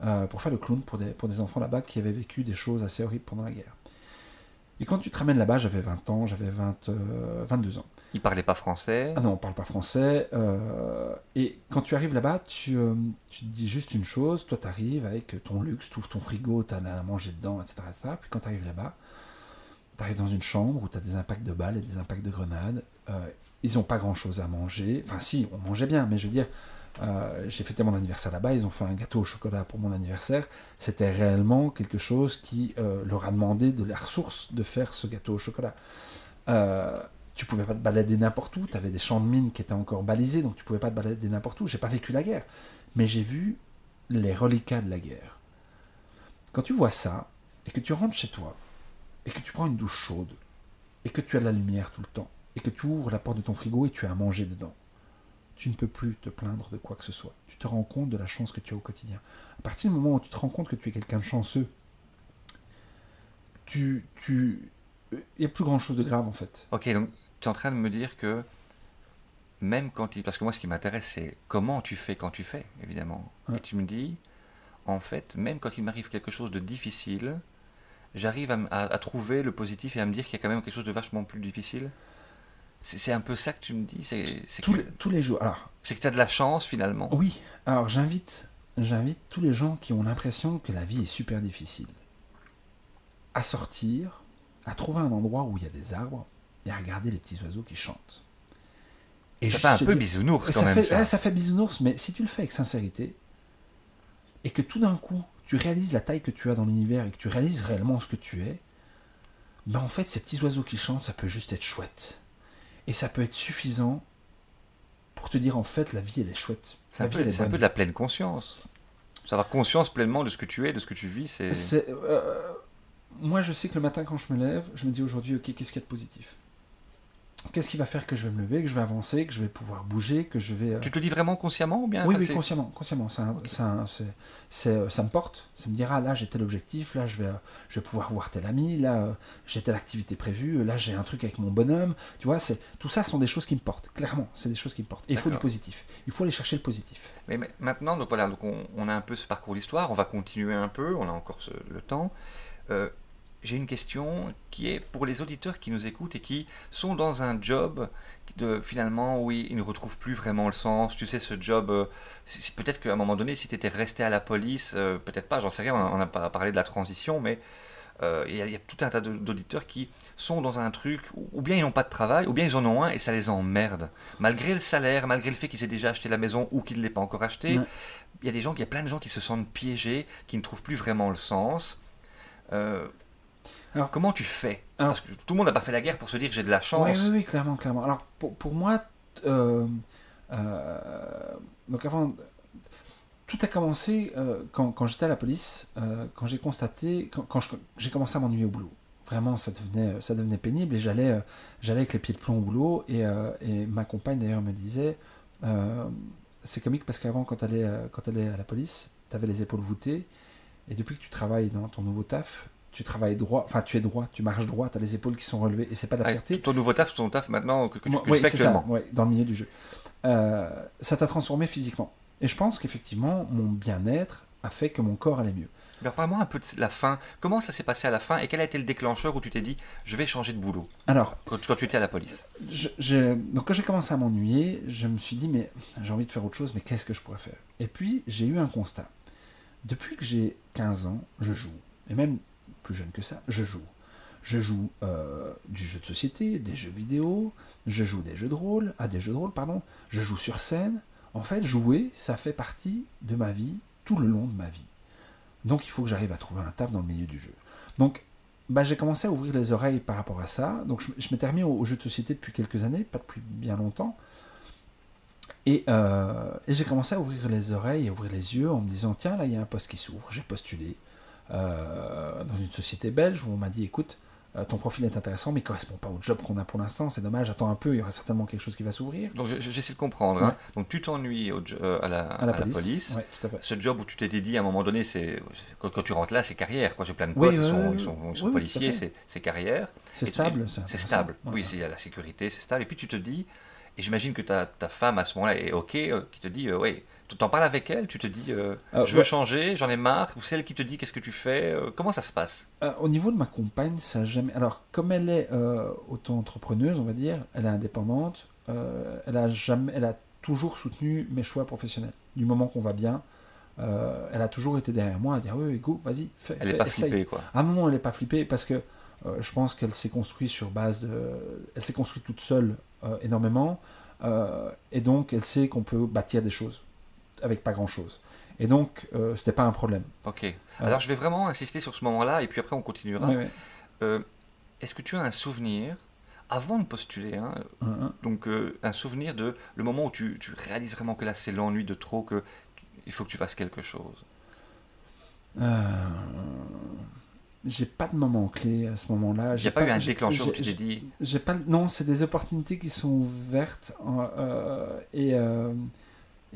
euh, pour faire le clown pour des, pour des enfants là-bas qui avaient vécu des choses assez horribles pendant la guerre. Et quand tu te ramènes là-bas, j'avais 20 ans, j'avais 20, euh, 22 ans. Il parlait pas français? Ah non, on parle pas français. euh, et quand tu arrives là-bas, tu, euh, tu te dis juste une chose. Toi, tu arrives avec ton luxe, tu ouvres ton frigo, tu as à manger dedans, etc. etc. Puis quand tu arrives là-bas, tu arrives dans une chambre où tu as des impacts de balles et des impacts de grenades. Ils n'ont pas grand-chose à manger. Enfin, si, on mangeait bien, mais je veux dire, euh, j'ai fêté mon anniversaire là-bas. Ils ont fait un gâteau au chocolat pour mon anniversaire. C'était réellement quelque chose qui euh, leur a demandé de la ressource de faire ce gâteau au chocolat. Euh, tu pouvais pas te balader n'importe où, tu avais des champs de mines qui étaient encore balisés, donc tu pouvais pas te balader n'importe où. J'ai pas vécu la guerre, mais j'ai vu les reliquats de la guerre. Quand tu vois ça, et que tu rentres chez toi, et que tu prends une douche chaude, et que tu as de la lumière tout le temps, et que tu ouvres la porte de ton frigo et tu as à manger dedans, tu ne peux plus te plaindre de quoi que ce soit. Tu te rends compte de la chance que tu as au quotidien. À partir du moment où tu te rends compte que tu es quelqu'un de chanceux, tu, tu, il n'y a plus grand chose de grave en fait. Ok, donc tu es en train de me dire que même quand il... Parce que moi, ce qui m'intéresse, c'est comment tu fais quand tu fais, évidemment. Ouais. Et tu me dis, en fait, même quand il m'arrive quelque chose de difficile, j'arrive à, m- à- à trouver le positif et à me dire qu'il y a quand même quelque chose de vachement plus difficile? C'est un peu ça que tu me dis C'est Tous que, les, tous les jours. Alors, c'est que tu as de la chance, finalement. oui, alors j'invite, j'invite tous les gens qui ont l'impression que la vie est super difficile à sortir, à trouver un endroit où il y a des arbres et à regarder les petits oiseaux qui chantent. Et ça fait un peu dis- bisounours, quand ça même, fait, ça. ça fait bisounours, mais si tu le fais avec sincérité, et que tout d'un coup, tu réalises la taille que tu as dans l'univers et que tu réalises réellement ce que tu es, ben en fait, ces petits oiseaux qui chantent, ça peut juste être chouette. Et ça peut être suffisant pour te dire, en fait, la vie, elle est chouette. C'est un, peu, est un peu de la pleine conscience. Avoir conscience pleinement de ce que tu es, de ce que tu vis, c'est... C'est, euh, moi, je sais que le matin, quand je me lève, je me dis aujourd'hui, ok, qu'est-ce qu'il y a de positif? Qu'est-ce qui va faire que je vais me lever, que je vais avancer, que je vais pouvoir bouger, que je vais... euh, Tu te le dis vraiment consciemment ou bien Oui, oui, consciemment, consciemment. Ça, Ok. ça, c'est- c'est, euh, ça me porte. Ça me dira, là, j'ai tel objectif, là, je vais, euh, je vais pouvoir voir tel ami, là, j'ai telle activité prévue, là, j'ai un truc avec mon bonhomme. Tu vois, c'est, tout ça sont des choses qui me portent. Clairement, c'est des choses qui me portent. Et il faut du positif. Il faut aller chercher le positif. Mais, mais maintenant, donc voilà, donc on, on a un peu ce parcours d'histoire, on va continuer un peu, on a encore ce- le temps. Euh, j'ai une question qui est pour les auditeurs qui nous écoutent et qui sont dans un job de finalement oui ils ne retrouvent plus vraiment le sens. Tu sais ce job euh, peut-être qu'à un moment donné si tu étais resté à la police euh, peut-être pas j'en sais rien on n'a pas parlé de la transition mais euh, il y, a tout un tas d'auditeurs qui sont dans un truc ou bien ils n'ont pas de travail ou bien ils en ont un et ça les emmerde. Malgré le salaire malgré le fait qu'ils aient déjà acheté la maison ou qu'ils ne l'aient pas encore acheté il y a des gens il y a plein de gens qui se sentent piégés qui ne trouvent plus vraiment le sens alors comment tu fais? Parce que tout le monde n'a pas fait la guerre pour se dire j'ai de la chance. Oui, oui, oui, clairement, clairement. Alors pour, pour moi, euh, euh, donc avant, tout a commencé euh, quand, quand j'étais à la police, quand j'ai constaté, quand, quand j'ai commencé à m'ennuyer au boulot. Vraiment, ça devenait, ça devenait pénible et j'allais, j'allais avec les pieds de plomb au boulot et, et ma compagne d'ailleurs me disait, c'est comique parce qu'avant quand elle est, quand elle est à la police, tu avais les épaules voûtées et depuis que tu travailles dans ton nouveau taf, tu travailles droit, enfin tu es droit, tu marches droit, tu as les épaules qui sont relevées et c'est pas de la fierté. ton nouveau taf, ton taf maintenant que, tu oui, fais actuellement. Ça, dans le milieu du jeu. Euh, ça t'a transformé physiquement. Et je pense qu'effectivement, mon bien-être a fait que mon corps allait mieux. Alors parle-moi un peu de la fin. Comment ça s'est passé à la fin et quel a été le déclencheur où tu t'es dit je vais changer de boulot? Alors, quand, tu étais à la police. Je, donc quand j'ai commencé à m'ennuyer, je me suis dit mais j'ai envie de faire autre chose, mais qu'est-ce que je pourrais faire? Et puis j'ai eu un constat. Depuis que j'ai 15 ans, je joue. Et même plus jeune que ça, je joue. Je joue euh, du jeu de société, des jeux vidéo, je joue des jeux de rôle, ah des jeux de rôle, pardon, je joue sur scène. En fait, jouer, ça fait partie de ma vie tout le long de ma vie. Donc il faut que j'arrive à trouver un taf dans le milieu du jeu. Donc bah, j'ai commencé à ouvrir les oreilles par rapport à ça. Donc je, m'étais remis aux, jeux de société depuis quelques années, pas depuis bien longtemps. Et, euh, et j'ai commencé à ouvrir les oreilles et ouvrir les yeux en me disant tiens là il y a un poste qui s'ouvre, j'ai postulé. Euh, dans une société belge où on m'a dit écoute, euh, ton profil est intéressant, mais il correspond pas au job qu'on a pour l'instant. C'est dommage, attends un peu, il y aura certainement quelque chose qui va s'ouvrir. Donc j'essaie de comprendre. Hein. Donc tu t'ennuies euh, à, la, à, la, police. Ce job où tu t'es dit à un moment donné, c'est quand, tu rentres là, c'est carrière. J'ai plein de potes qui sont, policiers, c'est carrière. C'est stable. C'est stable. Oui, il y a la sécurité, c'est stable. Et puis tu te dis, et j'imagine que ta, ta femme à ce moment-là est OK, qui te dit, oui t'en parles avec elle, tu te dis euh, euh, je veux changer, j'en ai marre, ou c'est elle qui te dit qu'est-ce que tu fais, euh, comment ça se passe? Au niveau de ma compagne, ça jamais. Alors, comme elle est auto-entrepreneuse, on va dire, elle est indépendante, elle a jamais, elle a toujours soutenu mes choix professionnels. Du moment qu'on va bien, elle a toujours été derrière moi à dire oui, go, vas-y, fais. Elle n'est pas flippée, quoi. Ah non, elle n'est pas flippée parce que je pense qu'elle s'est construite sur base de. Elle s'est construite toute seule énormément. et donc, elle sait qu'on peut bâtir des choses avec pas grand chose. Et donc, euh, c'était pas un problème. Ok. Alors, je vais vraiment insister sur ce moment-là, et puis après, on continuera. Euh, est-ce que tu as un souvenir, avant de postuler, hein, donc euh, un souvenir de le moment où tu, tu réalises vraiment que là, c'est l'ennui de trop, que il faut que tu fasses quelque chose? J'ai pas de moment clé à ce moment-là. J'ai pas, pas, eu un déclencheur où tu t'es dit. Pas. Non, c'est des opportunités qui sont ouvertes et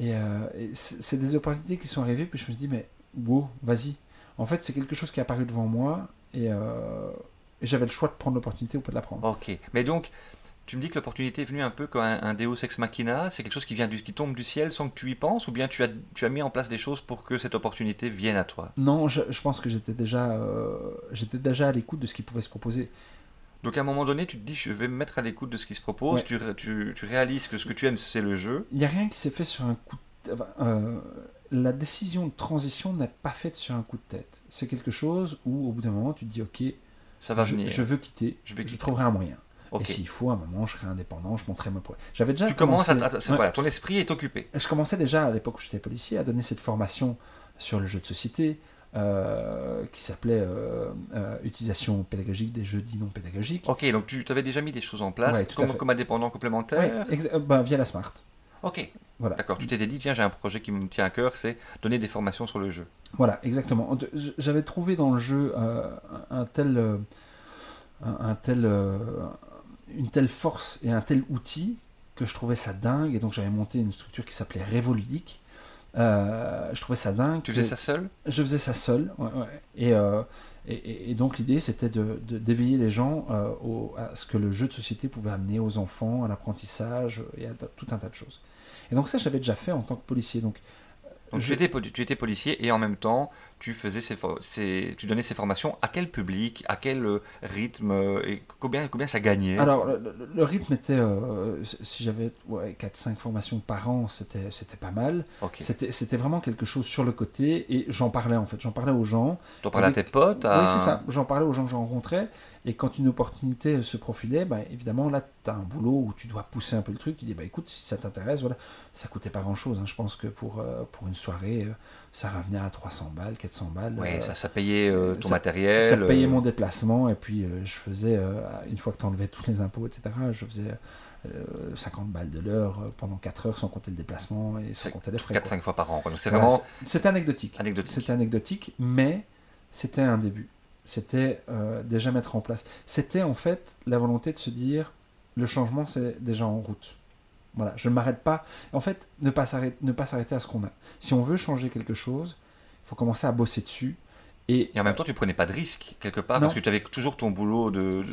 euh, et, c'est des opportunités qui sont arrivées, puis je me suis dit, mais wow, vas-y. En fait, c'est quelque chose qui est apparu devant moi, euh, et, j'avais le choix de prendre l'opportunité ou pas de la prendre. Ok, mais donc, tu me dis que l'opportunité est venue un peu comme un, Deus ex machina, c'est quelque chose qui, vient du, qui tombe du ciel sans que tu y penses, ou bien tu as, tu as mis en place des choses pour que cette opportunité vienne à toi? Non, je, je pense que j'étais déjà, euh, j'étais déjà à l'écoute de ce qui pouvait se proposer. Donc à un moment donné, tu te dis, je vais me mettre à l'écoute de ce qui se propose, tu, tu, tu, réalises que ce que tu aimes, c'est le jeu. Il n'y a rien qui s'est fait sur un coup de... Euh, la décision de transition n'est pas faite sur un coup de tête. C'est quelque chose où, au bout d'un moment, tu te dis, ok, ça va je, venir. je veux quitter, je, vais je trouverai un moyen. Et s'il faut, à un moment, je serai indépendant, je montrerai ma J'avais déjà. Tu commences à. Voilà, ton esprit est occupé. Je commençais déjà, à l'époque où j'étais policier, à donner cette formation sur le jeu de société, euh, qui s'appelait euh, euh, Utilisation pédagogique des jeux dits non pédagogiques. Ok, donc tu avais déjà mis des choses en place comme, comme, indépendant complémentaire ben, Via la Smart. Ok. Voilà. D'accord, tu t'étais dit, tiens, j'ai un projet qui me tient à cœur, c'est donner des formations sur le jeu. Voilà, exactement. J'avais trouvé dans le jeu un tel, un, tel, une telle force et un tel outil que je trouvais ça dingue, et donc j'avais monté une structure qui s'appelait Révoludique, euh, je trouvais ça dingue. Tu faisais ça seul Je faisais ça seul. Euh, et, et, donc l'idée c'était de, d'éveiller les gens euh, au, à ce que le jeu de société pouvait amener aux enfants, à l'apprentissage et à tout un tas de choses. Et donc ça j'avais déjà fait en tant que policier. Donc, tu, étais, tu, étais, policier et en même temps tu faisais ces, tu donnais ces formations à quel public, à quel euh, rythme euh, et combien, combien ça gagnait? Alors, le, rythme était, euh, si j'avais ouais, 4-5 formations par an, c'était c'était pas mal. Ok. C'était c'était vraiment quelque chose sur le côté et j'en parlais en fait, j'en parlais aux gens. T'en parlais à tes potes à- Oui, c'est ça. J'en parlais aux gens que je rencontrais. Et quand une opportunité se profilait, bah, évidemment, là, tu as un boulot où tu dois pousser un peu le truc. Tu dis, bah, écoute, si ça t'intéresse, voilà. Ça coûtait pas grand-chose. hein. Je pense que pour, euh, pour une soirée, euh, ça revenait à 300 balles, 400 balles. Ouais, Euh, ça, ça payait euh, ton ça- matériel. ça payait euh, mon déplacement. Et puis, euh, je faisais, euh, une fois que tu enlevais tous les impôts, etc., je faisais euh, 50 balles de l'heure pendant 4 heures sans compter le déplacement et sans compter les frais. 4-5 fois par an. c'est Voilà, vraiment anecdotique. anecdotique. C'était anecdotique, mais c'était un début. C'était déjà mettre en place. C'était en fait la volonté de se dire le changement, c'est déjà en route. Voilà, je ne m'arrête pas. En fait, ne pas s'arrêter, ne pas s'arrêter à ce qu'on a. Si on veut changer quelque chose, il faut commencer à bosser dessus. Et, Et en même temps, tu prenais pas de risque quelque part Non. parce que tu avais toujours ton boulot de,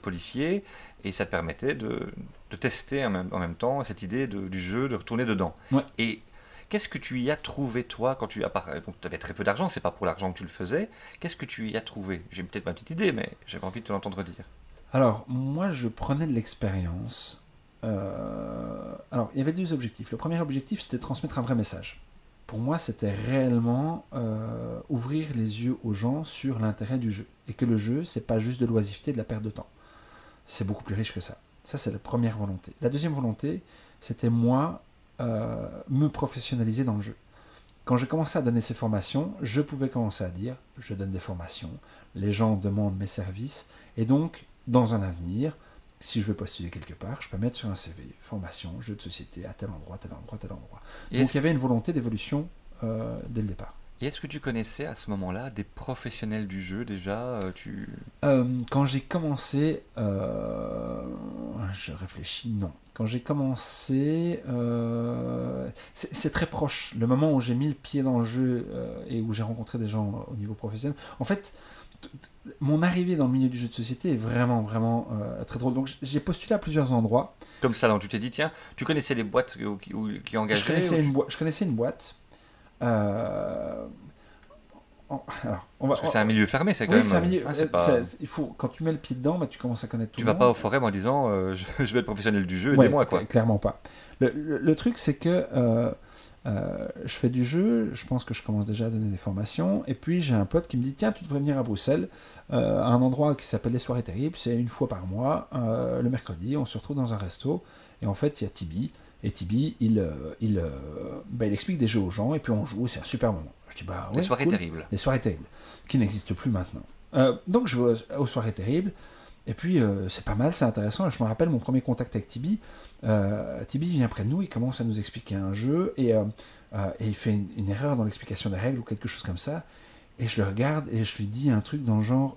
policier et ça te permettait de, tester en même, en même temps cette idée du jeu, de retourner dedans. Ouais. Et qu'est-ce que tu y as trouvé toi quand tu tu avais très peu d'argent, c'est pas pour l'argent que tu le faisais. Qu'est-ce que tu y as trouvé? J'ai peut-être ma petite idée, mais j'avais envie de te l'entendre dire. Alors, moi, je prenais de l'expérience. Euh, Alors, il y avait deux objectifs. Le premier objectif, c'était de transmettre un vrai message. Pour moi, c'était réellement euh, ouvrir les yeux aux gens sur l'intérêt du jeu. Et que le jeu, c'est pas juste de l'oisiveté, de la perte de temps. C'est beaucoup plus riche que ça. Ça, c'est la première volonté. La deuxième volonté, c'était moi, euh, me professionnaliser dans le jeu. Quand j'ai commencé à donner ces formations, je pouvais commencer à dire, je donne des formations, les gens demandent mes services, et donc, dans un avenir, si je veux postuler quelque part, je peux mettre sur un CV, formation, jeu de société, à tel endroit, tel endroit, tel endroit. Et donc il y avait une volonté d'évolution euh, dès le départ. et est-ce que tu connaissais à ce moment-là des professionnels du jeu déjà euh, tu... Euh, quand j'ai commencé, euh, je réfléchis, non. Quand j'ai commencé, euh, c'est très proche. Le moment où j'ai mis le pied dans le jeu et où j'ai rencontré des gens au niveau professionnel. En fait, mon arrivée dans le milieu du jeu de société est vraiment, vraiment euh, très drôle. Donc j'ai postulé à plusieurs endroits. Comme ça, donc tu t'es dit, tiens, tu connaissais les boîtes qui, qui- engageaient Je connaissais, ou une boi- je connaissais une boîte. Euh, [LAUGHS] alors, on va. Parce que c'est un milieu fermé, c'est quand oui, même. c'est un milieu. ah, c'est pas- c'est- il faut, quand tu mets le pied dedans, bah, tu commences à connaître tout Tu le vas pas au forum en disant euh, [LAUGHS] je, vais être professionnel du jeu, Ouais, aidez-moi quoi. cl- Clairement pas. Le, le- le truc, c'est que euh, je fais du jeu, je pense que je commence déjà à donner des formations, et puis j'ai un pote qui me dit Tiens, tu devrais venir à Bruxelles, euh, à un endroit qui s'appelle Les Soirées Terribles, c'est une fois par mois, euh, le mercredi, on se retrouve dans un resto, et en fait, il y a Tibi, et Tibi, il, il, bah, il explique des jeux aux gens, et puis on joue, c'est un super moment. Je dis Bah Les soirées cool. terribles. Les soirées terribles, qui n'existent plus maintenant. Donc je vais aux soirées terribles, et puis euh, c'est pas mal, c'est intéressant. Je me rappelle mon premier contact avec Tibi. Euh, Tibi vient près de nous, il commence à nous expliquer un jeu, et, euh, euh, et il fait une, une erreur dans l'explication des règles ou quelque chose comme ça. Et je le regarde et je lui dis un truc dans le genre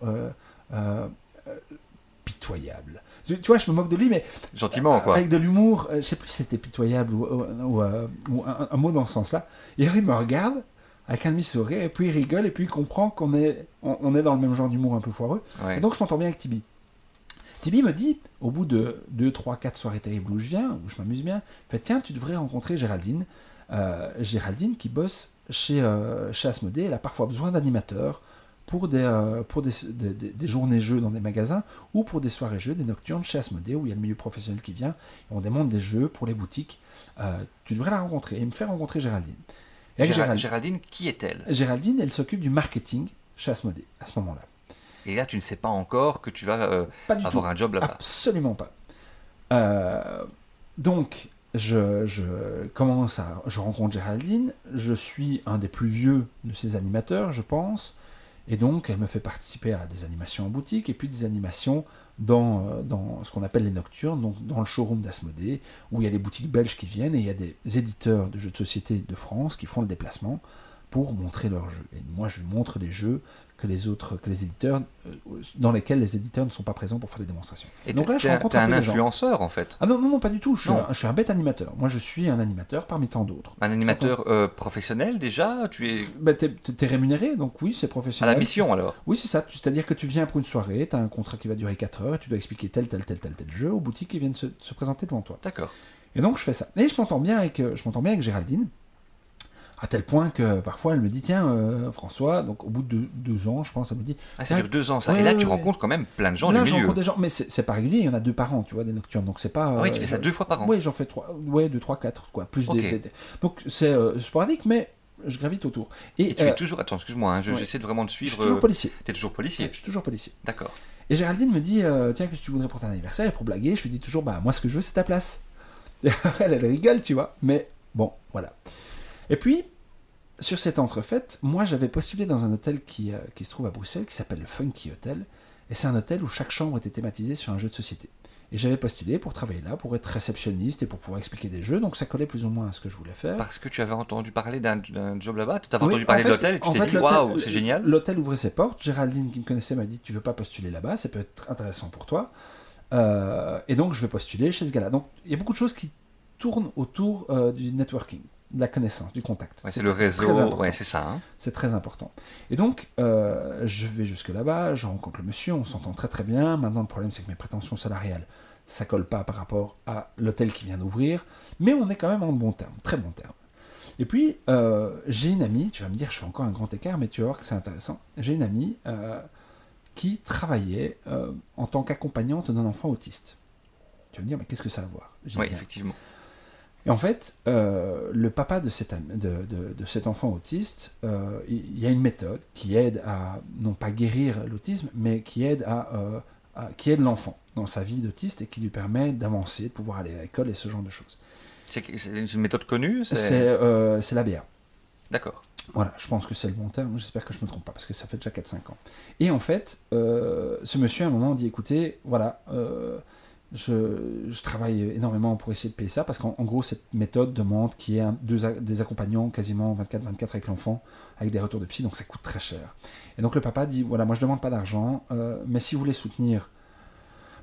pitoyable. Tu vois, je me moque de lui, mais Gentiment quoi. avec de l'humour, je sais plus si c'était pitoyable ou, ou- ou, ou un, un mot dans ce sens-là. Et alors il me regarde avec un demi-sourire, et puis il rigole, et puis il comprend qu'on est, on, on est dans le même genre d'humour un peu foireux. Ouais. Et donc je m'entends bien avec Tibi. Tibi me dit, au bout de 2, 3, 4 soirées terribles où je viens, où je m'amuse bien, fait tiens, tu devrais rencontrer Géraldine. Euh, Géraldine qui bosse chez, euh, chez Asmodée, elle a parfois besoin d'animateurs pour, des, euh, pour des, des- des- des journées jeux dans des magasins ou pour des soirées jeux, des nocturnes chez Asmodée où il y a le milieu professionnel qui vient et on demande des jeux pour les boutiques. Euh, tu devrais la rencontrer et me fait rencontrer Géraldine. Et Géraldine, Géraldine, qui est-elle? Géraldine, elle s'occupe du marketing chez Asmodée à ce moment-là. Et là, tu ne sais pas encore que tu vas euh, Pas du tout. avoir un job là-bas. Absolument pas. Euh, donc, je, je commence à. Je rencontre Géraldine. Je suis un des plus vieux de ces animateurs, je pense. Et donc, elle me fait participer à des animations en boutique et puis des animations dans, euh, dans ce qu'on appelle les nocturnes, donc dans le showroom d'Asmodée, où il y a les boutiques belges qui viennent et il y a des éditeurs de jeux de société de France qui font le déplacement pour montrer leurs jeux. Et moi, je lui montre les jeux que les autres, que les éditeurs, euh, dans lesquels les éditeurs ne sont pas présents pour faire les démonstrations. Et donc là, je rencontre un un influenceur en fait. Ah non, non, non, pas du tout. Je suis, un, je suis un bête animateur. Moi, je suis un animateur parmi tant d'autres. Un animateur euh, professionnel déjà Tu es Bah, t'es, rémunéré, donc oui, c'est à professionnel. la mission alors Oui, c'est ça. C'est-à-dire que tu viens pour une soirée, tu as un contrat qui va durer 4 heures, et tu dois expliquer tel, tel, tel, tel, tel jeu aux boutiques qui viennent se, se présenter devant toi. D'accord. Et donc, je fais ça. Et je m'entends bien avec, euh, je m'entends bien avec Géraldine. À tel point que parfois elle me dit tiens euh, François donc au bout de deux ans je pense elle me dit Ah, ça dure deux ans ça. Ouais, et là, ouais, tu ouais. rencontres quand même plein de gens là du je milieu. rencontre des gens mais c'est pas régulier il y en a deux par an tu vois des nocturnes donc c'est pas Ah oui, tu euh, fais ça je- deux fois par an. oui j'en fais trois ouais deux trois quatre quoi plus des- Ok. des, des- donc c'est euh, sporadique mais je gravite autour et, Et tu es toujours. Attends, excuse-moi, hein, je- j'essaie de vraiment de je suivre. suis toujours policier T'es toujours policier. je suis toujours policier D'accord. Et Géraldine me dit Tiens, qu'est-ce que tu voudrais pour ton anniversaire? Et pour blaguer, je lui dis toujours Bah, moi, ce que je veux, c'est ta place. [LAUGHS] elle, elle rigole, tu vois. Mais bon, voilà. Et puis, sur cette entrefaite, moi, j'avais postulé dans un hôtel qui, euh, qui se trouve à Bruxelles, qui s'appelle le Funky Hotel. Et c'est un hôtel où chaque chambre était thématisée sur un jeu de société. Et j'avais postulé pour travailler là, pour être réceptionniste et pour pouvoir expliquer des jeux. Donc ça collait plus ou moins à ce que je voulais faire. Parce que tu avais entendu parler d'un job là-bas, tu avais Oui, entendu parler en de fait- l'hôtel et tu en t'es fait, dit waouh, c'est génial. L'hôtel ouvrait ses portes. Géraldine, qui me connaissait, m'a dit Tu veux pas postuler là-bas Ça peut être intéressant pour toi. Euh, et donc, je vais postuler chez ce gars-là. Donc, il y a beaucoup de choses qui tournent autour euh, du networking, de la connaissance, du contact. Ouais, c'est le réseau, ouais, c'est ça. hein. C'est très important. Et donc, euh, je vais jusque là-bas, je rencontre le monsieur, on s'entend très très bien. Maintenant, le problème, c'est que mes prétentions salariales, ça colle pas par rapport à l'hôtel qui vient d'ouvrir, mais on est quand même en bon terme, très bon terme. Et puis, euh, j'ai une amie, tu vas me dire, je fais encore un grand écart, mais tu vas voir que c'est intéressant. J'ai une amie euh, qui travaillait en tant qu'accompagnante d'un enfant autiste. Tu vas me dire, mais qu'est-ce que ça a à voir? Oui, effectivement. Et en fait, euh, le papa de cet, am- de, de- de cet enfant autiste, euh, il y a une méthode qui aide à, non pas guérir l'autisme, mais qui aide, à, euh, à- qui aide l'enfant dans sa vie d'autiste et qui lui permet d'avancer, de pouvoir aller à l'école et ce genre de choses. C'est une méthode connue C'est c'est l'ABA. D'accord. Voilà, je pense que c'est le bon terme, j'espère que je ne me trompe pas, parce que ça fait déjà 4-5 ans. Et en fait, ce monsieur à un moment dit, écoutez, voilà, je, travaille énormément pour essayer de payer ça, parce qu'en en gros, cette méthode demande qu'il y ait un- deux, des accompagnants quasiment 24-24 avec l'enfant, avec des retours de psy, donc ça coûte très cher. Et donc le papa dit, voilà, moi je demande pas d'argent, euh, mais si vous voulez soutenir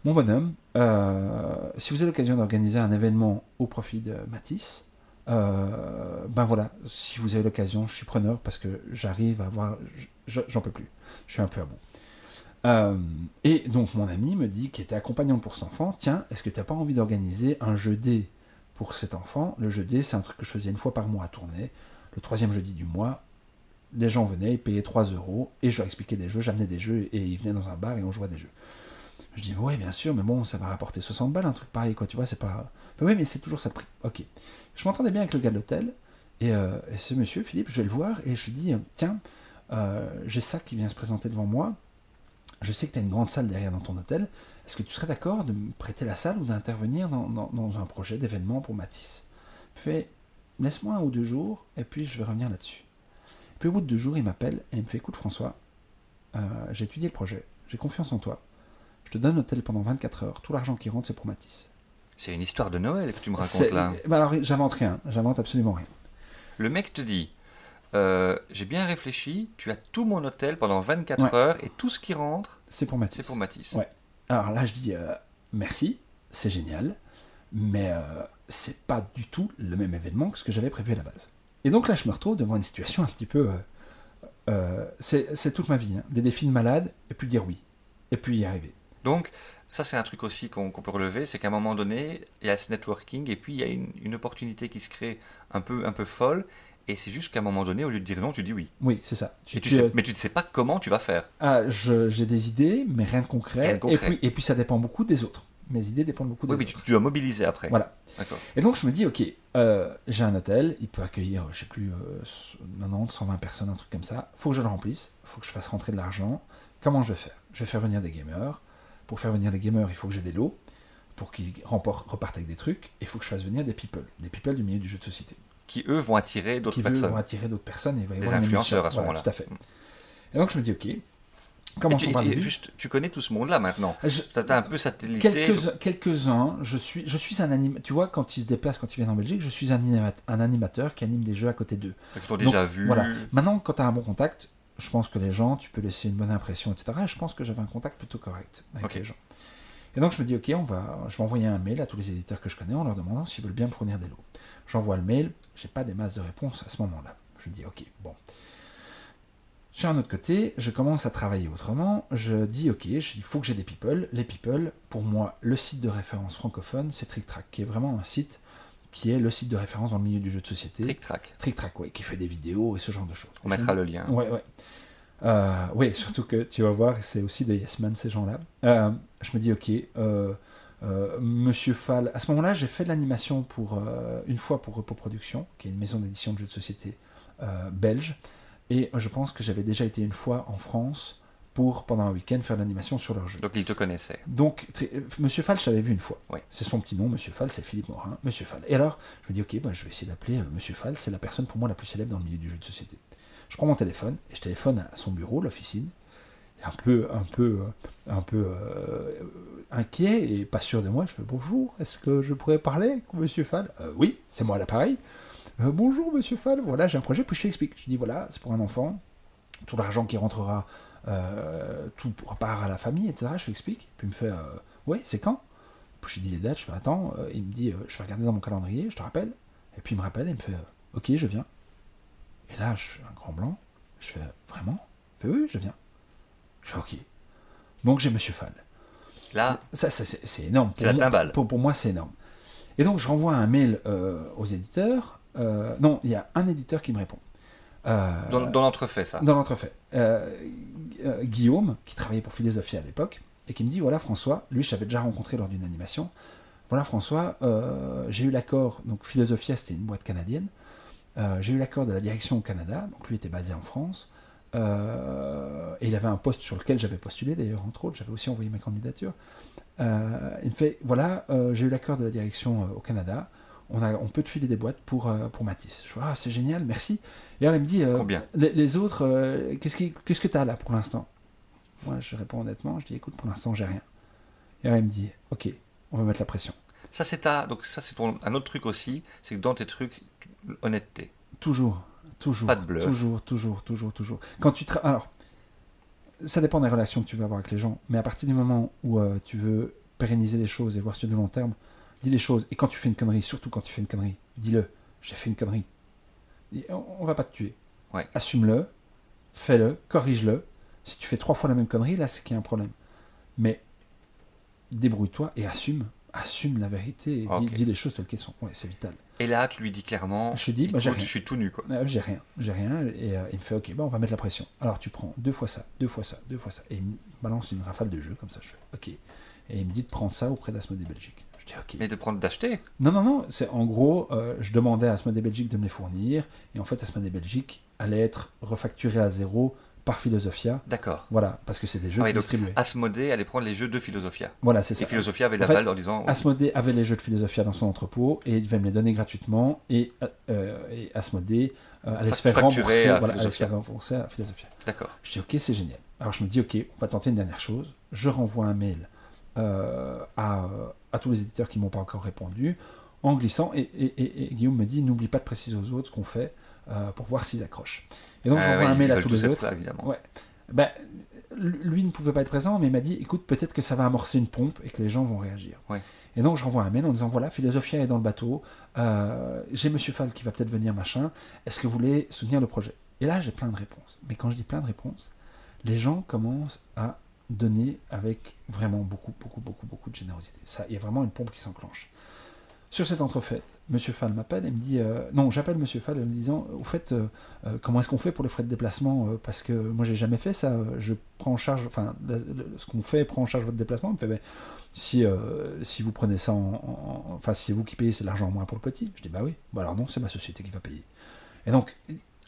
mon bonhomme, euh, si vous avez l'occasion d'organiser un événement au profit de Matisse, euh, ben voilà, si vous avez l'occasion, je suis preneur parce que j'arrive à avoir, je- j'en peux plus, je suis un peu à bout. Euh, et donc mon ami me dit, qui était accompagnant pour cet enfant, tiens, est-ce que tu n'as pas envie d'organiser un jeu dé pour cet enfant? Le jeu dé, c'est un truc que je faisais une fois par mois à tourner, le troisième jeudi du mois. Les gens venaient, ils payaient 3 euros, et je leur expliquais des jeux, j'amenais des jeux, et ils venaient dans un bar et on jouait à des jeux. Je dis, ouais, bien sûr, mais bon, ça va rapporter 60 balles, un truc pareil, quoi, tu vois, c'est pas... Enfin, oui, mais c'est toujours ça le prix. Ok. Je m'entendais bien avec le gars de l'hôtel, et, euh, ce monsieur, Philippe, je vais le voir, et je lui dis, tiens, euh, j'ai ça qui vient se présenter devant moi, je sais que tu as une grande salle derrière dans ton hôtel, est-ce que tu serais d'accord de me prêter la salle ou d'intervenir dans, dans- dans un projet d'événement pour Matisse? Fait, laisse-moi un ou deux jours, et puis je vais revenir là-dessus. Puis au bout de deux jours, il m'appelle, et il me fait, écoute François, euh, j'ai étudié le projet, j'ai confiance en toi, je te donne l'hôtel pendant 24 heures, tout l'argent qui rentre, c'est pour Matisse. C'est une histoire de Noël que tu me racontes là. bah alors, j'invente rien, j'invente absolument rien. Le mec te dit euh, J'ai bien réfléchi, tu as tout mon hôtel pendant 24 Ouais. heures et tout ce qui rentre, C'est pour Matisse. c'est pour Matisse. Ouais. Alors là, je dis euh, merci, c'est génial, mais euh, c'est pas du tout le même événement que ce que j'avais prévu à la base. Et donc là, je me retrouve devant une situation un petit peu. c'est toute ma vie, hein. des défis de malade, et puis dire oui, et puis y arriver. Donc, ça, c'est un truc aussi qu'on qu'on peut relever c'est qu'à un moment donné, il y a ce networking et puis il y a une, une opportunité qui se crée un peu, un peu folle. Et c'est juste qu'à un moment donné, au lieu de dire non, tu dis oui. Oui, c'est ça. Tu- Et tu tu, sais- euh, mais tu ne sais pas comment tu vas faire. ah, j'ai des idées, mais rien de concret. Rien de concret. Et, puis, et puis ça dépend beaucoup des autres. Mes idées dépendent beaucoup des Oui, mais tu, autres. tu dois mobiliser après. Voilà. Et donc je me dis, ok, euh, j'ai un hôtel, il peut accueillir, je sais plus, euh, 90, 120 personnes, un truc comme ça. faut que je le remplisse, faut que je fasse rentrer de l'argent. Comment je vais faire? Je vais faire venir des gamers. Pour faire venir les gamers, il faut que j'ai des lots, pour qu'ils repartent avec des trucs. Et il faut que je fasse venir des people, des people du milieu du jeu de société, Qui, eux, vont attirer d'autres qui personnes. vont attirer d'autres personnes et il va y Des avoir une influenceurs à ce Voilà, moment-là. Tout à fait. Et donc je me dis, ok, Et commençons tu, et juste, tu connais tout ce monde-là maintenant. Je- Tu as un peu satellité. Quelques, quelques-uns, je suis, je suis un animateur. Tu vois, quand ils se déplacent, quand ils viennent en Belgique, je suis un, anima- un animateur qui anime des jeux à côté d'eux. Qui t'ont déjà Donc, vu. voilà. Maintenant, quand tu as un bon contact, je pense que les gens, tu peux laisser une bonne impression, etc. Et je pense que j'avais un contact plutôt correct avec Ok. les gens. Et donc, je me dis, OK, on va, je vais envoyer un mail à tous les éditeurs que je connais en leur demandant s'ils veulent bien me fournir des lots. J'envoie le mail, j'ai pas des masses de réponses à ce moment-là. Je me dis, OK, bon. Sur un autre côté, je commence à travailler autrement. Je dis, OK, il faut que j'ai des people. Les people, pour moi, le site de référence francophone, c'est TrickTrack, qui est vraiment un site qui est le site de référence dans le milieu du jeu de société. Trick Track. Trick Track, oui, qui fait des vidéos et ce genre de choses. On mettra le lien. Ouais, ouais. Euh, oui, surtout que tu vas voir, c'est aussi des yes men, ces gens-là. Euh, je me dis, ok, euh, euh, Monsieur Fall. À ce moment-là, j'ai fait de l'animation pour euh, une fois pour Repos Productions, qui est une maison d'édition de jeux de société belge. Et je pense que j'avais déjà été une fois en France pour, pendant un week-end, faire de l'animation sur leur jeu. Donc il te connaissait. Donc, très- Monsieur Fall, je vu une fois. Oui. C'est son petit nom, Monsieur Fall, c'est Philippe Morin, Monsieur Fall. Et alors, je me dis, ok, bah, je vais essayer d'appeler Monsieur Fall, c'est la personne pour moi la plus célèbre dans le milieu du jeu de société. Je prends mon téléphone et je téléphone à son bureau, l'officine, un peu, euh, euh, inquiet et pas sûr de moi. Je fais bonjour, est-ce que je pourrais parler Monsieur Fall? Euh, Oui, c'est moi à l'appareil. Bonjour Monsieur Fall, voilà, j'ai un projet, puis je t'explique. Je dis voilà, c'est pour un enfant, tout l'argent qui rentrera, tout repart à la famille, etc. Je lui explique. Puis il me fait ouais, c'est quand? Puis je lui dis les dates, je fais attends, il me dit je vais regarder dans mon calendrier, je te rappelle. Et puis il me rappelle il me fait ok, je viens. Et là, je fais un grand blanc. Je fais vraiment? Il fait oui, je viens. Ok. Donc j'ai Monsieur Fall. Là, Ça, ça, c'est énorme. La moi-. Pour, pour moi, c'est énorme. Et donc, je renvoie un mail euh, aux éditeurs. Euh, non, il y a un éditeur qui me répond. Euh, dans, dans l'entrefait, ça. dans l'entrefait. Guillaume, qui travaillait pour Philosophie à l'époque, et qui me dit voilà, François, lui, je l'avais déjà rencontré lors d'une animation. Voilà, François, j'ai eu l'accord. Donc, Philosophia, c'était une boîte canadienne. J'ai eu l'accord de la direction au Canada. Donc, lui était basé en France. Euh, et il avait un poste sur lequel j'avais postulé, d'ailleurs, entre autres. J'avais aussi envoyé ma candidature. Euh, il me fait voilà, euh, j'ai eu l'accord de la direction au Canada. On, a, on peut te filer des boîtes pour, pour Matisse. Je fais ah, c'est génial, merci. Et alors, il me dit Combien? les, les autres, qu'est-ce, qui- qu'est-ce que tu as là pour l'instant? Moi, je réponds honnêtement. Je dis écoute, pour l'instant, j'ai rien. Et alors, il me dit ok, on va mettre la pression. Ça, c'est ta... Donc ça, c'est ton... un autre truc aussi, c'est que dans tes trucs, honnêteté. Toujours, toujours. Pas de bluff. Toujours, toujours, toujours, toujours. Quand tu tra- Alors, ça dépend des relations que tu vas avoir avec les gens, mais à partir du moment où euh, tu veux pérenniser les choses et voir sur du long terme, dis les choses. Et quand tu fais une connerie, surtout quand tu fais une connerie, dis-le. J'ai fait une connerie. On, va pas te tuer. Ouais. Assume-le, fais-le, corrige-le. Si tu fais trois fois la même connerie, là, c'est qu'il y a un problème. Mais débrouille-toi et assume. Assume la vérité et dis, dis les choses telles qu'elles sont. Ouais, c'est vital. Et là, tu lui dis clairement, Je lui dis, bah, j'ai écoute, rien. je suis tout nu, quoi. Euh, j'ai rien, j'ai rien. Et euh, il me fait, ok, bah, on va mettre la pression. Alors tu prends deux fois ça, deux fois ça, deux fois ça. Et il me balance une rafale de jeux comme ça. Je fais, ok. Et il me dit de prendre ça auprès d'Asmodée Belgique. Je dis, ok. Mais de prendre d'acheter? Non, non, non. C'est en gros, euh, je demandais à Asmodée Belgique de me les fournir. Et en fait, Asmodée Belgique allait être refacturé à zéro par Philosophia. D'accord. Voilà, parce que c'est des jeux Ah qui distribuaient. Asmodée allait prendre les jeux de Philosophia. Voilà, c'est ça. Et Philosophia avait En la fait, balle en disant, Asmodée avait les jeux de Philosophia dans son entrepôt et il devait me les donner gratuitement et, euh, euh, et Asmodée euh, allait, se faire rembourser, à voilà, allait se Philosophia. faire rembourser à Philosophia. d'accord. Je dis ok, c'est génial. Alors je me dis ok, on va tenter une dernière chose. Je renvoie un mail euh, à, à tous les éditeurs qui m'ont pas encore répondu en glissant et, et- Guillaume me dit n'oublie pas de préciser aux autres ce qu'on fait pour voir s'ils accrochent. Et donc Ah j'envoie un mail à tous les autres. là, évidemment. Ouais. Ben, lui ne pouvait pas être présent, mais il m'a dit écoute, peut-être que ça va amorcer une pompe et que les gens vont réagir. Ouais. Et donc je renvoie un mail en disant voilà, Philosophia est dans le bateau, euh, j'ai Monsieur Fall qui va peut-être venir, machin, est-ce que vous voulez soutenir le projet? Et là j'ai plein de réponses. Mais quand je dis plein de réponses, les gens commencent à donner avec vraiment beaucoup, beaucoup, beaucoup, beaucoup de générosité. Ça, il y a vraiment une pompe qui s'enclenche. Sur cette entrefaite, Monsieur Fall m'appelle et me dit euh, non, j'appelle Monsieur Fall en me disant au fait, euh, euh, comment est-ce qu'on fait pour les frais de déplacement euh, Parce que moi, j'ai jamais fait ça. euh, Je prends en charge, enfin, ce qu'on fait prend en charge votre déplacement. Il me fait, Ben, si, euh, si vous prenez ça en, en- en- enfin, si c'est vous qui payez, c'est de l'argent en moins pour le petit. Je dis bah oui. Bah alors non, c'est ma société qui va payer. Et donc,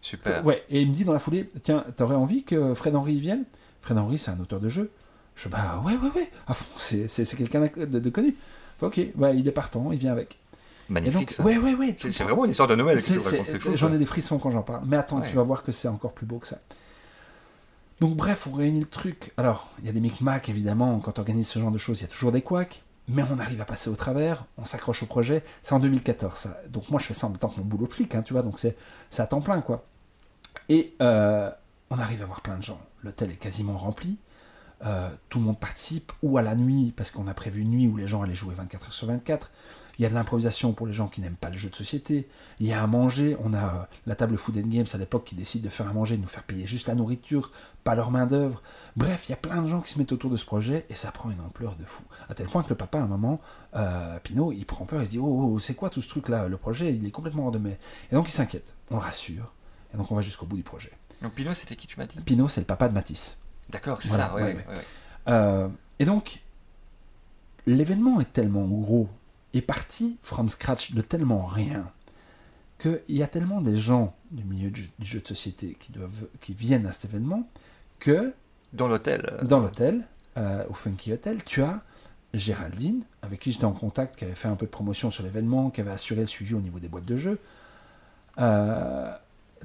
Super. Ouais, et il me dit dans la foulée, tiens, t'aurais envie que Fred Henry vienne? Fred Henry, c'est un auteur de jeu. Je dis, bah ouais, ouais, ouais, à fond, c'est, quelqu'un de, de connu. Ok, bah, il est partant, il vient avec. Et Magnifique, donc, ça. ouais, ouais, ouais. C'est vraiment une histoire de Noël. J'en ai des frissons quand j'en parle. Mais attends, Ouais. tu vas voir que c'est encore plus beau que ça. Donc bref, on réunit le truc. Alors, il y a des micmacs, évidemment, quand on organise ce genre de choses, il y a toujours des couacs. Mais on arrive à passer au travers, on s'accroche au projet. C'est en 2014, ça. Donc moi, je fais ça en même temps que mon boulot de flic, hein, tu vois. Donc c'est c'est à temps plein, quoi. Et euh, on arrive à voir plein de gens. L'hôtel est quasiment rempli. Euh, tout le monde participe, ou à la nuit, parce qu'on a prévu une nuit où les gens allaient jouer 24 heures sur 24. Il y a de l'improvisation pour les gens qui n'aiment pas le jeu de société. Il y a à manger. On a euh, la table Food and Games à l'époque qui décide de faire à manger, de nous faire payer juste la nourriture, pas leur main-d'œuvre. Bref, il y a plein de gens qui se mettent autour de ce projet et ça prend une ampleur de fou. À tel point que le papa, à un moment, euh, Pinot, il prend peur, il se dit Oh, oh c'est quoi tout ce truc-là? Le projet, il est complètement hors de mai. Et donc il s'inquiète. On le rassure. Et donc on va jusqu'au bout du projet. Donc Pinot, c'était qui tu m'as dit? Pinot, c'est le papa de Matisse. D'accord, c'est Voilà, ça, ouais. Euh, et donc, l'événement est tellement gros et parti from scratch de tellement rien qu'il y a tellement des gens du milieu du, du jeu de société qui, doivent, qui viennent à cet événement que Dans l'hôtel. euh, dans l'hôtel, euh, au Funky Hotel, tu as Géraldine, avec qui j'étais en contact, qui avait fait un peu de promotion sur l'événement, qui avait assuré le suivi au niveau des boîtes de jeux. Euh,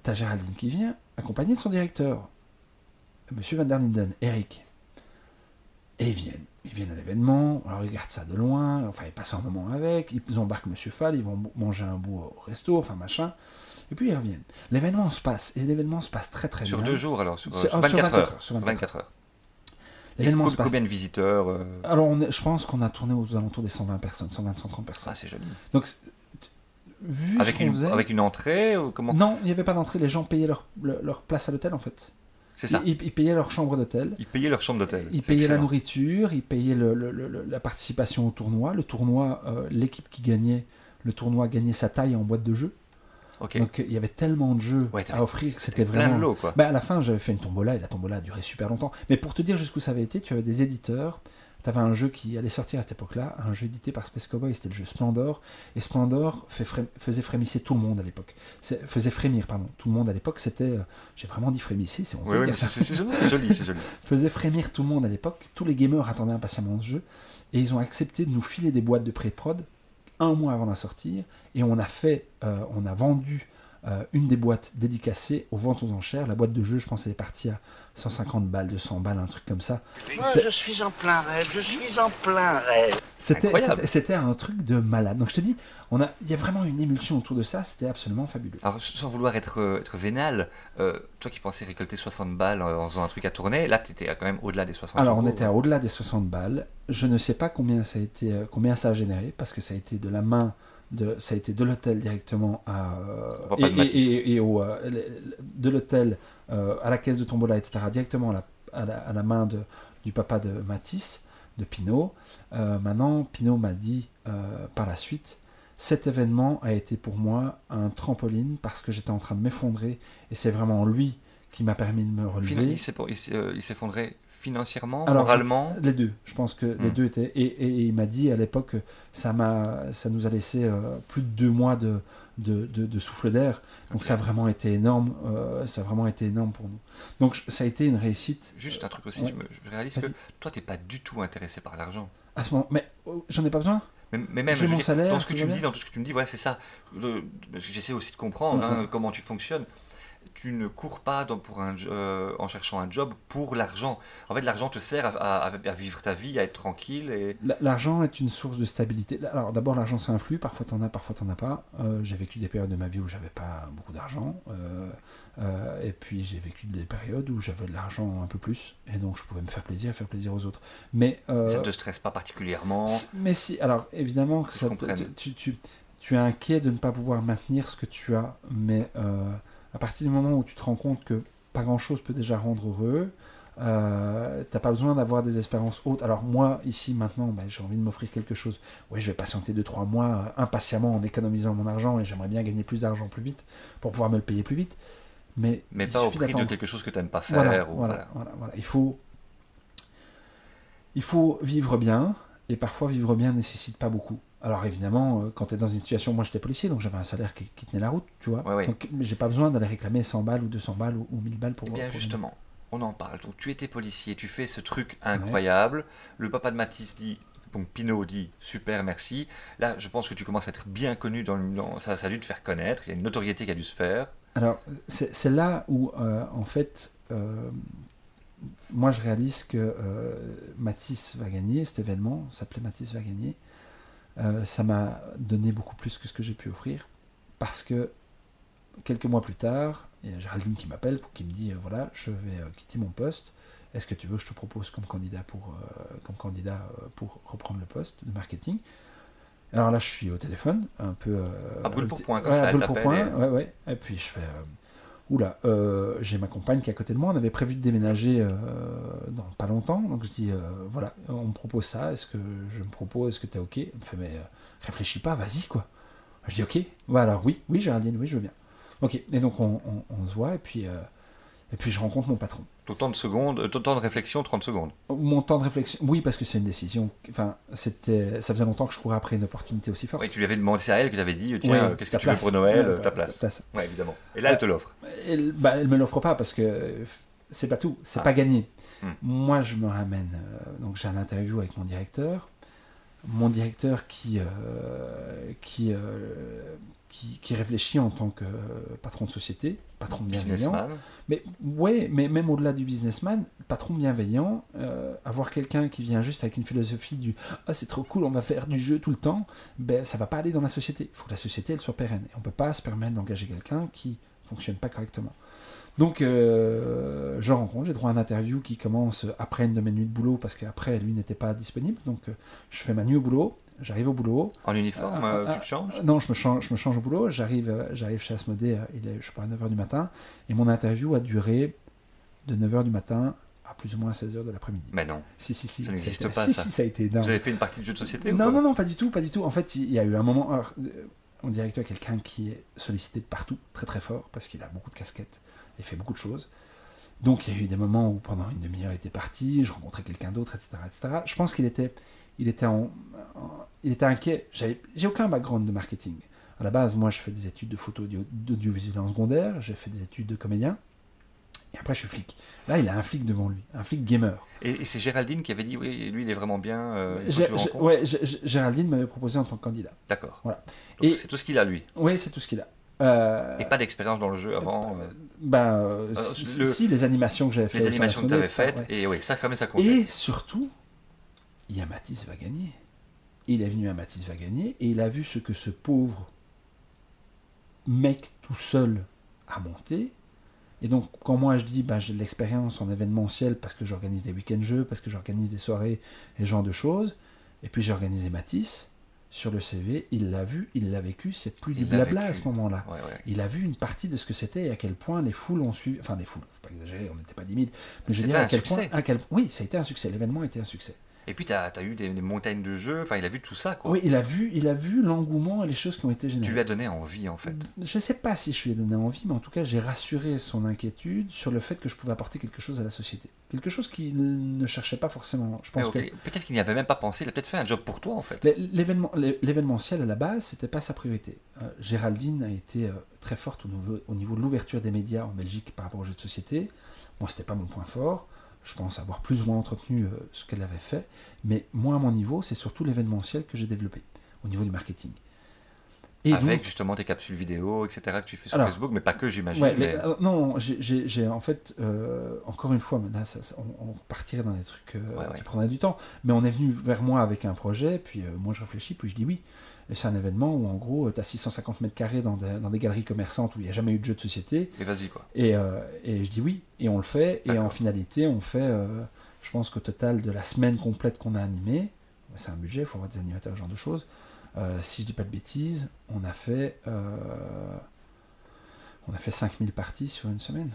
tu as Géraldine qui vient, accompagnée de son directeur, Monsieur Van der Linden, Eric. Et ils viennent. Ils viennent à l'événement, alors ils regardent ça de loin, enfin ils passent un moment avec, ils embarquent Monsieur Fall, ils vont manger un bout au resto, enfin machin, et puis ils reviennent. L'événement se passe, et l'événement se passe très très Sur bien. deux jours alors, sur, euh, C'est- sur ah, sur 24, 24 heures. heures, sur 24 24 heures. L'événement se passe Combien de visiteurs euh, Alors, on est- je pense qu'on a tourné aux alentours des 120 personnes, 120, 130 personnes. Ça, c'est joli. Donc, vu Avec une, faisait, avec une entrée ou comment? Non, il n'y avait pas d'entrée. Les gens payaient leur, le- leur place à l'hôtel, en fait. C'est ça. Ils, ils payaient leur chambre d'hôtel. Ils payaient leur chambre d'hôtel. Ils payaient la nourriture, ils payaient le- le- le- la participation au tournoi. Le tournoi, euh, l'équipe qui gagnait, le tournoi gagnait sa taille en boîte de jeu. Donc il y avait tellement de jeux Ouais, à offrir que c'était Plein vraiment. de lots, quoi. Bah, à la fin, j'avais fait une tombola et la tombola a duré super longtemps. Mais pour te dire jusqu'où ça avait été, tu avais des éditeurs. Tu avais un jeu qui allait sortir à cette époque-là, un jeu édité par Space Cowboy, c'était le jeu Splendor. Et Splendor fait fré- faisait frémisser tout le monde à l'époque. Faisait frémir, pardon, tout le monde à l'époque. C'était, euh, j'ai vraiment dit frémisser, c'est Oui, oui, c'est joli, c'est joli. [LAUGHS] Faisait frémir tout le monde à l'époque. Tous les gamers attendaient impatiemment ce jeu. Et ils ont accepté de nous filer des boîtes de pré-prod un mois avant la sortie. Et on a fait, euh, on a vendu euh, une des boîtes dédicacées aux ventes aux enchères. La boîte de jeu, je pense, elle est partie à 150 balles, 200 balles, un truc comme ça. Moi, je suis en plein rêve, je suis en plein rêve. C'était, un truc de malade. Donc je te dis, on a, il y a vraiment une émulsion autour de ça. C'était absolument fabuleux. Alors, sans vouloir être, euh, être vénal, euh, toi qui pensais récolter 60 balles en faisant un truc à tourner, là, tu étais quand même au-delà des 60 Alors, on était au-delà des 60 balles. Je ne sais pas combien ça a été, combien ça a généré, parce que ça a été de la main de, ça a été de l'hôtel directement à et, au, euh, de l'hôtel euh, à la caisse de tombola, etc. Directement à la, à la, à la main de, du papa de Matisse, de Pinot. Euh, maintenant, Pinot m'a dit par la suite. Cet événement a été pour moi un trampoline parce que j'étais en train de m'effondrer et c'est vraiment lui qui m'a permis de me Finalement, relever. il s'est- euh, il s'effondrait financièrement, Alors, moralement. Les deux, je pense que les Hmm. deux étaient. Et, et- et il m'a dit à l'époque, ça m'a, ça nous a laissé euh, plus de deux mois de, de, de- de souffle d'air. Donc ça a vraiment été énorme. euh, ça a vraiment été énorme pour nous. Donc ça a été une réussite. Juste un truc aussi, Ouais. je, me- je réalise que toi, t'es pas du tout intéressé par l'argent. À ce moment, mais oh, j'en ai pas besoin. Mais, mais même je mon dire, salaire, dans ce que tout tu me dis, dans tout ce que tu me dis, voilà, c'est ça. J'essaie aussi de comprendre hein, comment tu fonctionnes. Tu ne cours pas dans- pour un, euh, en cherchant un job pour l'argent. En fait, l'argent te sert à, à- à vivre ta vie, à être tranquille. Et... L'argent est une source de stabilité. Alors d'abord l'argent ça influe, parfois t'en as, parfois t'en as pas. Euh, j'ai vécu des périodes de ma vie où j'avais pas beaucoup d'argent, euh, et puis j'ai vécu des périodes où j'avais de l'argent un peu plus, et donc je pouvais me faire plaisir et faire plaisir aux autres. Mais Ça ne te stresse pas particulièrement? Mais si, alors évidemment que ça, comprenne. tu, tu, tu es inquiet de ne pas pouvoir maintenir ce que tu as, mais à partir du moment où tu te rends compte que pas grand-chose peut déjà rendre heureux, euh, t'as pas besoin d'avoir des espérances hautes. Alors moi, ici, maintenant, ben, j'ai envie de m'offrir quelque chose. Oui, je vais patienter 2-3 mois euh, impatiemment en économisant mon argent et j'aimerais bien gagner plus d'argent plus vite pour pouvoir me le payer plus vite. Mais, pas au prix de quelque chose que tu n'aimes pas faire. Voilà, ou voilà, voilà, voilà. Il faut, il faut vivre bien, et parfois vivre bien ne nécessite pas beaucoup. Alors évidemment, euh, quand tu es dans une situation, moi j'étais policier, donc j'avais un salaire qui, qui tenait la route, tu vois. Ouais, ouais. Donc j'ai pas besoin d'aller réclamer 100 balles ou 200 balles ou, ou 1000 balles pour... Eh bien, pour- justement, on en parle. Donc, tu étais policier, tu fais ce truc incroyable. Le papa de Mathis dit, donc Pinot dit, super, merci. Là, je pense que tu commences à être bien connu dans, le- dans- ça, ça a dû te faire connaître. Il y a une notoriété qui a dû se faire. Alors c'est c'est là où, euh, en fait, euh, moi je réalise que euh, Matisse va gagner, cet événement s'appelait Matisse va gagner. Euh, ça m'a donné beaucoup plus que ce que j'ai pu offrir, parce que quelques mois plus tard, il y a Géraldine qui m'appelle, qui me dit, euh, voilà, je vais euh, quitter mon poste, est-ce que tu veux que je te propose comme candidat pour, comme candidat pour reprendre le poste de marketing? Alors là, je suis au téléphone, un peu. À brûle pour point, comme ouais, ça, à brûle pour point, ouais, ouais. Et puis je fais. Oula, euh, j'ai ma compagne qui est à côté de moi. On avait prévu de déménager euh, dans pas longtemps. Donc je dis, euh, voilà, on me propose ça. Est-ce que je me propose? Est-ce que t'es OK? Elle me fait, mais euh, réfléchis pas, vas-y, quoi. Je dis, OK. Ouais, alors oui, oui, Géraldine, oui, je veux bien. OK. Et donc on, on- se voit et puis, et puis je rencontre mon patron. Autant de secondes, euh, autant de réflexion, 30 secondes. Mon temps de réflexion, oui, parce que c'est une décision. Enfin, c'était, ça faisait longtemps que je courais après une opportunité aussi forte. Oui, tu lui avais demandé à elle, que tu avais dit, tiens, Ouais, euh, qu'est-ce que ta tu veux place. pour Noël Ouais, euh, Ta place. Ouais, évidemment. Et là, elle te l'offre. Elle, bah, elle me l'offre pas parce que euh, c'est pas tout, c'est Ah. pas gagné. Hmm. Moi, je me ramène. euh, donc, j'ai un interview avec mon directeur. Mon directeur qui, euh, qui, euh, qui, qui réfléchit en tant que euh, patron de société, patron bienveillant. Mais ouais, mais même au-delà du businessman, patron bienveillant, euh, avoir quelqu'un qui vient juste avec une philosophie du ah c'est trop cool, on va faire du jeu tout le temps, ben ça va pas aller dans la société. Il faut que la société elle soit pérenne. Et on peut pas se permettre d'engager quelqu'un qui fonctionne pas correctement. Donc euh, je rencontre, j'ai droit à une interview qui commence après une de mes nuits de boulot parce qu'après lui n'était pas disponible. Donc euh, je fais ma nuit au boulot, j'arrive au boulot, En uniforme, Ah, euh, ah, tu te changes? Non, je me change, je me change au boulot. J'arrive, j'arrive chez Asmodée, il est, je sais pas, à 9h du matin. Et mon interview a duré de 9h du matin à plus ou moins 16h de l'après-midi. Mais non. Si, si, si. Ça n'existe pas, Si, ça. si, ça a été énorme. Vous avez fait une partie de jeu de société ou Non, quoi non, non, pas du tout, pas du tout. En fait, il y a eu un moment. Alors, euh, mon directeur est quelqu'un qui est sollicité de partout, très très fort, parce qu'il a beaucoup de casquettes et fait beaucoup de choses. Donc, il y a eu des moments où pendant une demi-heure, il était parti, je rencontrais quelqu'un d'autre, etc., etc. Je pense qu'il était, il était, en, en- il était inquiet. J'ai aucun background de marketing. À la base, moi, je fais des études de photo audio- d'audiovisuel en secondaire, j'ai fait des études de comédien, et après, je suis flic. Là, il a un flic devant lui, un flic gamer. Et, et c'est Géraldine qui avait dit, oui, lui, il est vraiment bien. euh, il ouais, Géraldine m'avait proposé en tant que candidat. D'accord. Voilà. Donc, Et- c'est tout ce qu'il a, lui. Oui, c'est tout ce qu'il a. Euh, Et pas d'expérience dans le jeu avant. euh, ben, euh, Euh, si, le- si, les animations que j'avais faites. les animations que tu avais faites, ouais. et oui, ça, quand même, ça compte. Et surtout, il y a Mathis va gagner. Il est venu à Mathis va gagner et il a vu ce que ce pauvre mec tout seul a monté. Et donc, quand moi je dis, ben, j'ai de l'expérience en événementiel parce que j'organise des week-ends jeux, parce que j'organise des soirées et ce genre de choses, et puis j'ai organisé Mathis, sur le CV, il l'a vu, il l'a vécu, c'est plus du Il blabla à ce moment-là. Ouais, ouais. Il a vu une partie de ce que c'était et à quel point les foules ont suivi. Enfin, les foules, faut pas exagérer, on n'était pas 10 000. Mais je dire, à quel succès. point. À quel... Oui, ça a été un succès. L'événement a été un succès. Et puis, tu as, eu des, des montagnes de jeux, enfin, il a vu tout ça, quoi. Oui, il a vu, il a vu l'engouement et les choses qui ont été Tu générées. lui as donné envie, en fait. Je ne sais pas si je lui ai donné envie, mais en tout cas, j'ai rassuré son inquiétude sur le fait que je pouvais apporter quelque chose à la société. Quelque chose qu'il ne cherchait pas forcément. Je pense ok, Peut-être qu'il n'y avait même pas pensé, il a peut-être fait un job pour toi, en fait. que l'événement- l'événementiel, à la base, c'était pas sa priorité. Euh, Géraldine a été euh, très forte au niveau, au niveau de l'ouverture des médias en Belgique par rapport aux jeux de société. Moi, c'était pas mon point fort. Je pense avoir plus ou moins entretenu euh, ce qu'elle avait fait. Mais moi, à mon niveau, c'est surtout l'événementiel que j'ai développé au niveau du marketing. Et Avec donc, justement tes capsules vidéo, etc., que tu fais sur Alors, Facebook, mais pas que, j'imagine. Ouais, mais- les- alors, non, j'ai- en fait, euh, encore une fois, mais là, ça- ça- on, on partirait dans des trucs euh, Ouais, ouais. qui prendraient du temps. Mais on est venu vers moi avec un projet, puis euh, moi je réfléchis, puis je dis oui. Et c'est un événement où en gros, tu as 650 mètres carrés dans des, dans des galeries commerçantes où il n'y a jamais eu de jeu de société. Et vas-y, quoi. Et, euh, et je dis oui, et on le fait. Et en finalité, on fait, euh, je pense qu'au total de la semaine complète qu'on a animée, c'est un budget, il faut avoir des animateurs, ce genre de choses. Euh, si je dis pas de bêtises, on a fait, on a fait 5000 parties sur une semaine.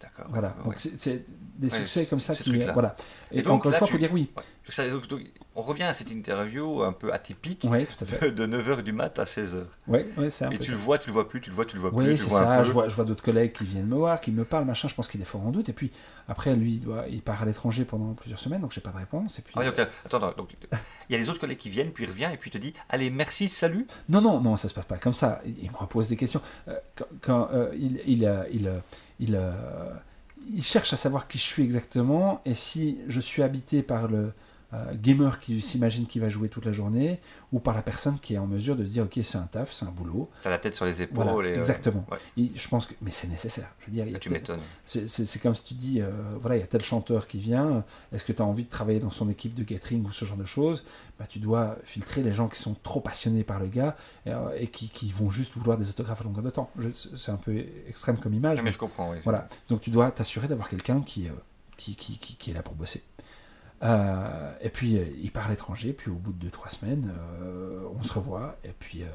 D'accord. Voilà, ouais, donc ouais. c'est des Ouais, succès comme ça qui. Voilà. Et, Et donc, encore une fois, il faut tu- dire oui. Ouais. Ça, donc, donc, on revient à cette interview un peu atypique Oui, tout à fait. de 9h du mat à 16h. Oui, c'est un Et peu tu ça. le vois, tu le vois plus, tu le vois, tu le vois plus. Oui, tu c'est ça. Je vois, je vois d'autres collègues qui viennent me voir, qui me parlent, machin. Je pense qu'il est fort en doute. Et puis après, lui, il, doit, il part à l'étranger pendant plusieurs semaines, donc j'ai pas de réponse. Et puis, Ah donc, euh, attends, attends, donc, il y a les autres collègues qui viennent, puis il revient, et puis il te dit Allez, merci, salut. Non, non, non, ça se passe pas comme ça. Il me repose des questions. Quand quand, euh, il, il, euh, il, euh, il, euh, il cherche à savoir qui je suis exactement et si je suis habité par le euh, gamer qui s'imagine qu'il va jouer toute la journée ou par la personne qui est en mesure de se dire ok c'est un taf, c'est un boulot. T'as la tête sur les épaules. Voilà, et, euh, exactement. ouais. Et je pense que mais c'est nécessaire. Je veux dire, Ah, tu m'étonnes. c'est- comme si tu dis, euh, voilà, il y a tel chanteur qui vient, est-ce que tu as envie de travailler dans son équipe de catering ou ce genre de choses? Bah, Tu dois filtrer les gens qui sont trop passionnés par le gars et, et qui, qui vont juste vouloir des autographes à longueur de temps. C'est un peu extrême comme image. Ah, mais je comprends, oui. Voilà, donc tu dois t'assurer d'avoir quelqu'un qui, qui, qui, qui, qui est là pour bosser. Euh, et puis, euh, il part à l'étranger, puis au bout de 2-3 semaines, euh, on se revoit, et puis, euh,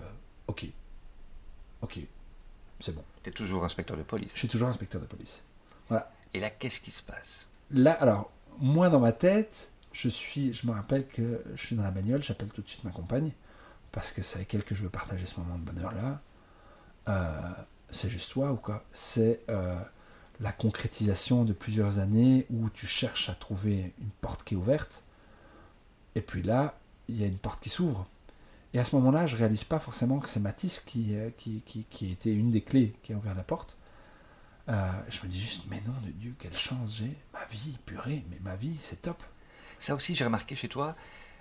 ok. Ok, c'est bon. Tu es toujours inspecteur de police. Je suis toujours inspecteur de police. Et là, qu'est-ce qui se passe? Là, alors, moi, dans ma tête, je suis, je me rappelle que je suis dans la bagnole, j'appelle tout de suite ma compagne, parce que c'est avec elle que je veux partager ce moment de bonheur-là. C'est juste toi ou quoi? C'est la concrétisation de plusieurs années où tu cherches à trouver une porte qui est ouverte, et puis là, il y a une porte qui s'ouvre. Et à ce moment-là, je réalise pas forcément que c'est Matisse qui, euh, qui, été une des clés qui a ouvert la porte. Euh, je me dis juste, mais non de Dieu, quelle chance j'ai. Ma vie, purée, mais ma vie, c'est top. Ça aussi, j'ai remarqué chez toi,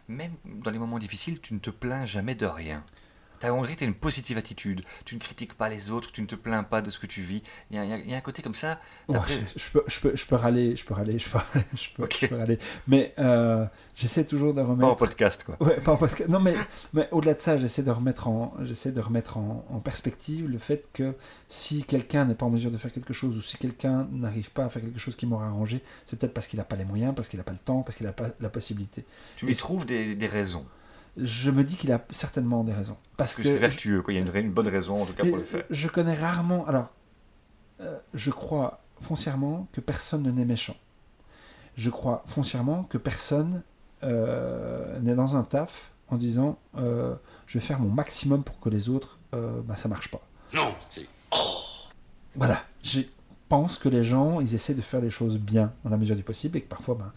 même dans les moments difficiles, tu ne te plains jamais de rien. Tu as, on dirait que t'as une positive attitude. Tu ne critiques pas les autres, tu ne te plains pas de ce que tu vis. Il y a, y y un côté comme ça. Je, je peux, je, peux, je peux râler, je peux râler, je peux, [LAUGHS] je peux, Ok. je peux râler. Mais euh, j'essaie toujours de Pas en remettre. podcast, quoi. Ouais, pas en podcast. Non, mais, mais au-delà de ça, j'essaie de remettre, en, j'essaie de remettre en, en perspective le fait que si quelqu'un n'est pas en mesure de faire quelque chose ou si quelqu'un n'arrive pas à faire quelque chose qui m'aura arrangé, c'est peut-être parce qu'il n'a pas les moyens, parce qu'il n'a pas le temps, parce qu'il n'a pas la possibilité. Tu y trouves des, des raisons. Je me dis qu'il a certainement des raisons. Parce que que c'est vertueux, quoi. Il y a une, une bonne raison, en tout cas, pour le faire. Je connais rarement. Alors, euh, je crois foncièrement que personne ne n'est méchant. Je crois foncièrement que personne euh, n'est dans un taf en disant euh, je vais faire mon maximum pour que les autres, euh, bah, ça marche pas. Non, c'est Voilà. Je pense que les gens, ils essaient de faire les choses bien dans la mesure du possible et que parfois, ben,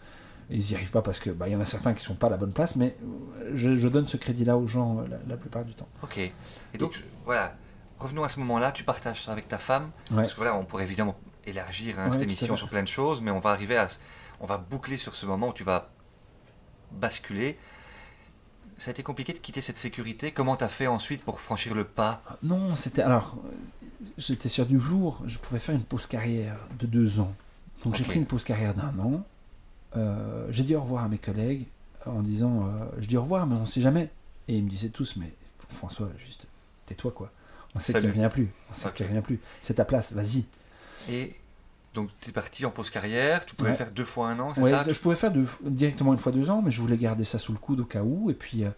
ils n'y arrivent pas parce que bah, il y en a certains qui sont pas à la bonne place, mais je, je donne ce crédit-là aux gens euh, la, la plupart du temps. Ok. Et donc, voilà. Revenons à ce moment-là. Tu partages ça avec ta femme. Ouais. Parce que voilà, on pourrait évidemment élargir hein, Ouais, cette émission sur plein de choses, mais on va arriver à. On va boucler sur ce moment où tu vas basculer. Ça a été compliqué de quitter cette sécurité. Comment tu as fait ensuite pour franchir le pas? Non, c'était. Alors, j'étais sur du jour, je pouvais faire une pause carrière de deux ans. Donc j'ai pris une pause carrière d'un an. Euh, j'ai dit au revoir à mes collègues en disant euh, Je dis au revoir, mais on sait jamais. Et ils me disaient tous Mais François, juste tais-toi quoi. On sait que tu Salut. reviens plus. On sait Ok. que tu reviens plus. C'est ta place, vas-y. Et donc, tu es parti en pause carrière. Tu pouvais Ouais. faire deux fois un an, c'est Ouais, ça je pouvais faire directement une fois deux ans, mais je voulais garder ça sous le coude au cas où. Et puis, euh,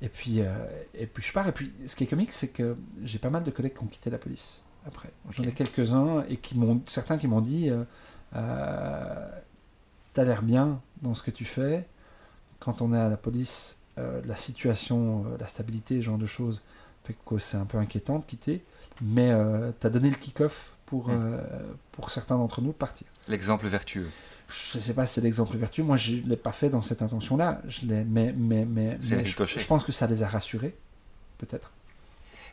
et puis, euh, et puis je pars. Et puis, ce qui est comique, c'est que j'ai pas mal de collègues qui ont quitté la police après. J'en ai quelques-uns et qui m'ont, certains qui m'ont dit, euh, euh, t'as l'air bien dans ce que tu fais. Quand on est à la police, euh, la situation, euh, la stabilité, ce genre de choses, fait que c'est un peu inquiétant de quitter. Mais euh, t'as donné le kick-off pour, Mm. euh, pour certains d'entre nous de partir. L'exemple vertueux. Je sais pas si c'est l'exemple vertueux. Moi, je l'ai pas fait dans cette intention-là. Je l'ai, mais, mais, mais, C'est mais je, je pense que ça les a rassurés, peut-être.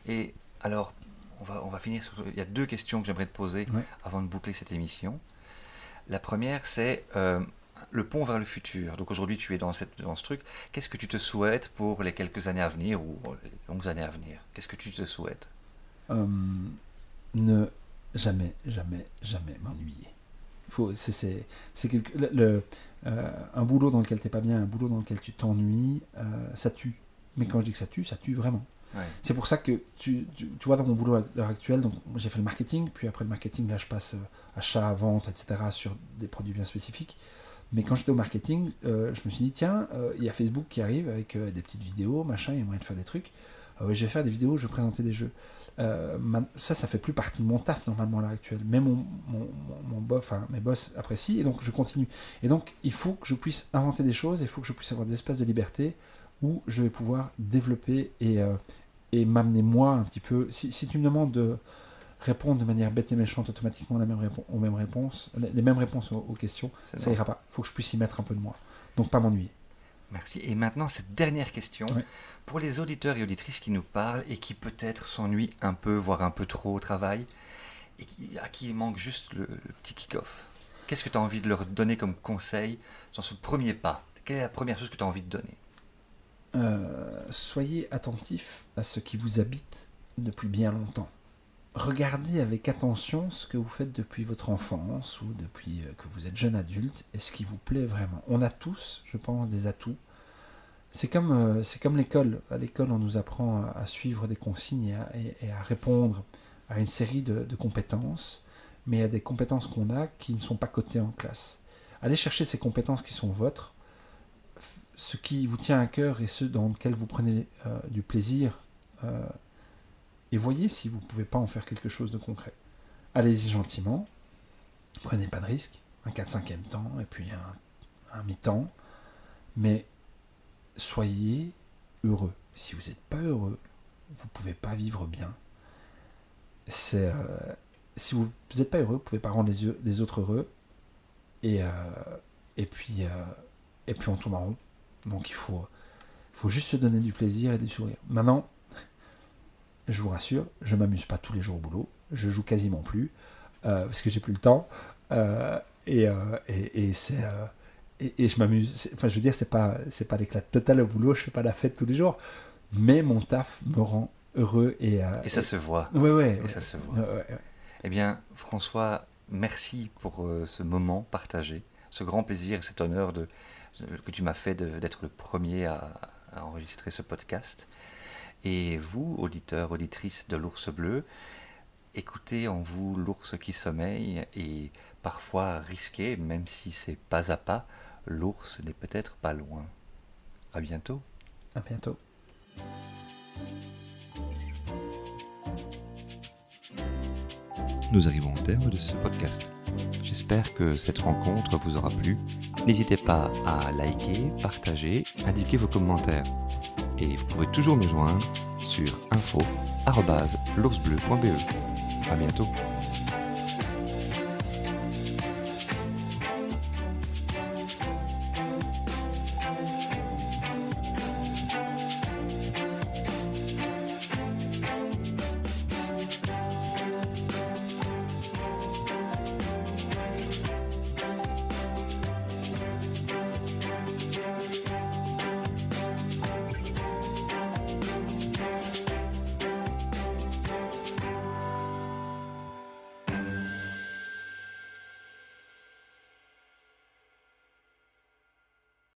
Et alors, on va, on va finir sur. Il y a deux questions que j'aimerais te poser Ouais. avant de boucler cette émission. La première, c'est euh, le pont vers le futur. Donc aujourd'hui, tu es dans, cette, dans ce truc. Qu'est-ce que tu te souhaites pour les quelques années à venir ou les longues années à venir? Qu'est-ce que tu te souhaites? Euh, ne jamais, jamais, jamais m'ennuyer. Faut, c'est, c'est, quelque- le, le- euh, un boulot dans lequel t'es pas bien, un boulot dans lequel tu t'ennuies, euh, ça tue. Mais quand je dis que ça tue, ça tue vraiment. Ouais. C'est pour ça que tu, tu, tu vois dans mon boulot à l'heure actuelle, donc j'ai fait le marketing, puis après le marketing, là je passe achat, vente, etc. sur des produits bien spécifiques. Mais quand j'étais au marketing, euh, je me suis dit, tiens, euh, il y a Facebook qui arrive avec euh, des petites vidéos, machin, il y a moyen de faire des trucs. Je vais faire des vidéos, je vais présenter des jeux. Ça, ça fait plus partie de mon taf normalement à l'heure actuelle. Mais mon, mon, mon, mon enfin, mes boss apprécient, et donc je continue. Et donc, il faut que je puisse inventer des choses, il faut que je puisse avoir des espaces de liberté où je vais pouvoir développer et, et m'amener moi un petit peu. Si tu me demandes de répondre de manière bête et méchante automatiquement la même répo- aux mêmes réponses, les, mêmes réponses aux, aux questions, C'est ça bon. ira pas. Il faut que je puisse y mettre un peu de moi. Donc pas m'ennuyer. Merci. Et maintenant, cette dernière question, pour les auditeurs et auditrices qui nous parlent et qui peut-être s'ennuient un peu, voire un peu trop au travail, et à qui il manque juste le, le petit kick-off, qu'est-ce que tu as envie de leur donner comme conseil dans ce premier pas? Quelle est la première chose que tu as envie de donner? Euh, soyez attentif à ce qui vous habite depuis bien longtemps. Regardez avec attention ce que vous faites depuis votre enfance ou depuis euh, que vous êtes jeune adulte et ce qui vous plaît vraiment. On a tous, je pense, des atouts. C'est comme, euh, c'est comme l'école. À l'école, on nous apprend à, à suivre des consignes et à, à répondre à une série de, compétences, mais a des compétences qu'on a qui ne sont pas cotées en classe. Allez chercher ces compétences qui sont vôtres ce qui vous tient à cœur et ce dans lequel vous prenez euh, du plaisir. Et voyez si vous ne pouvez pas en faire quelque chose de concret. Allez-y gentiment, prenez pas de risques, un 4-5e temps et puis un, mi-temps, mais soyez heureux. Si vous n'êtes pas heureux, vous ne pouvez pas vivre bien. C'est, euh, si vous n'êtes pas heureux, vous ne pouvez pas rendre les, yeux- autres heureux. Et, euh, et, puis, euh, et puis on tourne en rond. Donc il faut, faut juste se donner du plaisir et du sourire. Maintenant, je vous rassure, je m'amuse pas tous les jours au boulot. Je joue quasiment plus euh, parce que j'ai plus le temps. Euh, et, euh, et, et c'est et, et je m'amuse. Enfin, je veux dire, c'est pas c'est pas l'éclat total au boulot. Je fais pas la fête tous les jours, mais mon taf me rend heureux et euh, Et ça se voit. ouais ouais, Et ouais. ça se voit. Ouais, ouais, ouais. Eh bien, François, merci pour euh, ce moment partagé, ce grand plaisir, cet honneur de, que tu m'as fait d'être le premier à, à enregistrer ce podcast. Et vous, auditeurs, auditrices de l'ours bleu, écoutez en vous l'ours qui sommeille et parfois risquez, même si c'est pas à pas, l'ours n'est peut-être pas loin. À bientôt. À bientôt. Nous arrivons au terme de ce podcast. J'espère que cette rencontre vous aura plu. N'hésitez pas à liker, partager, indiquer vos commentaires. Et vous pouvez toujours me joindre sur info.l'oursbleu.be. À bientôt.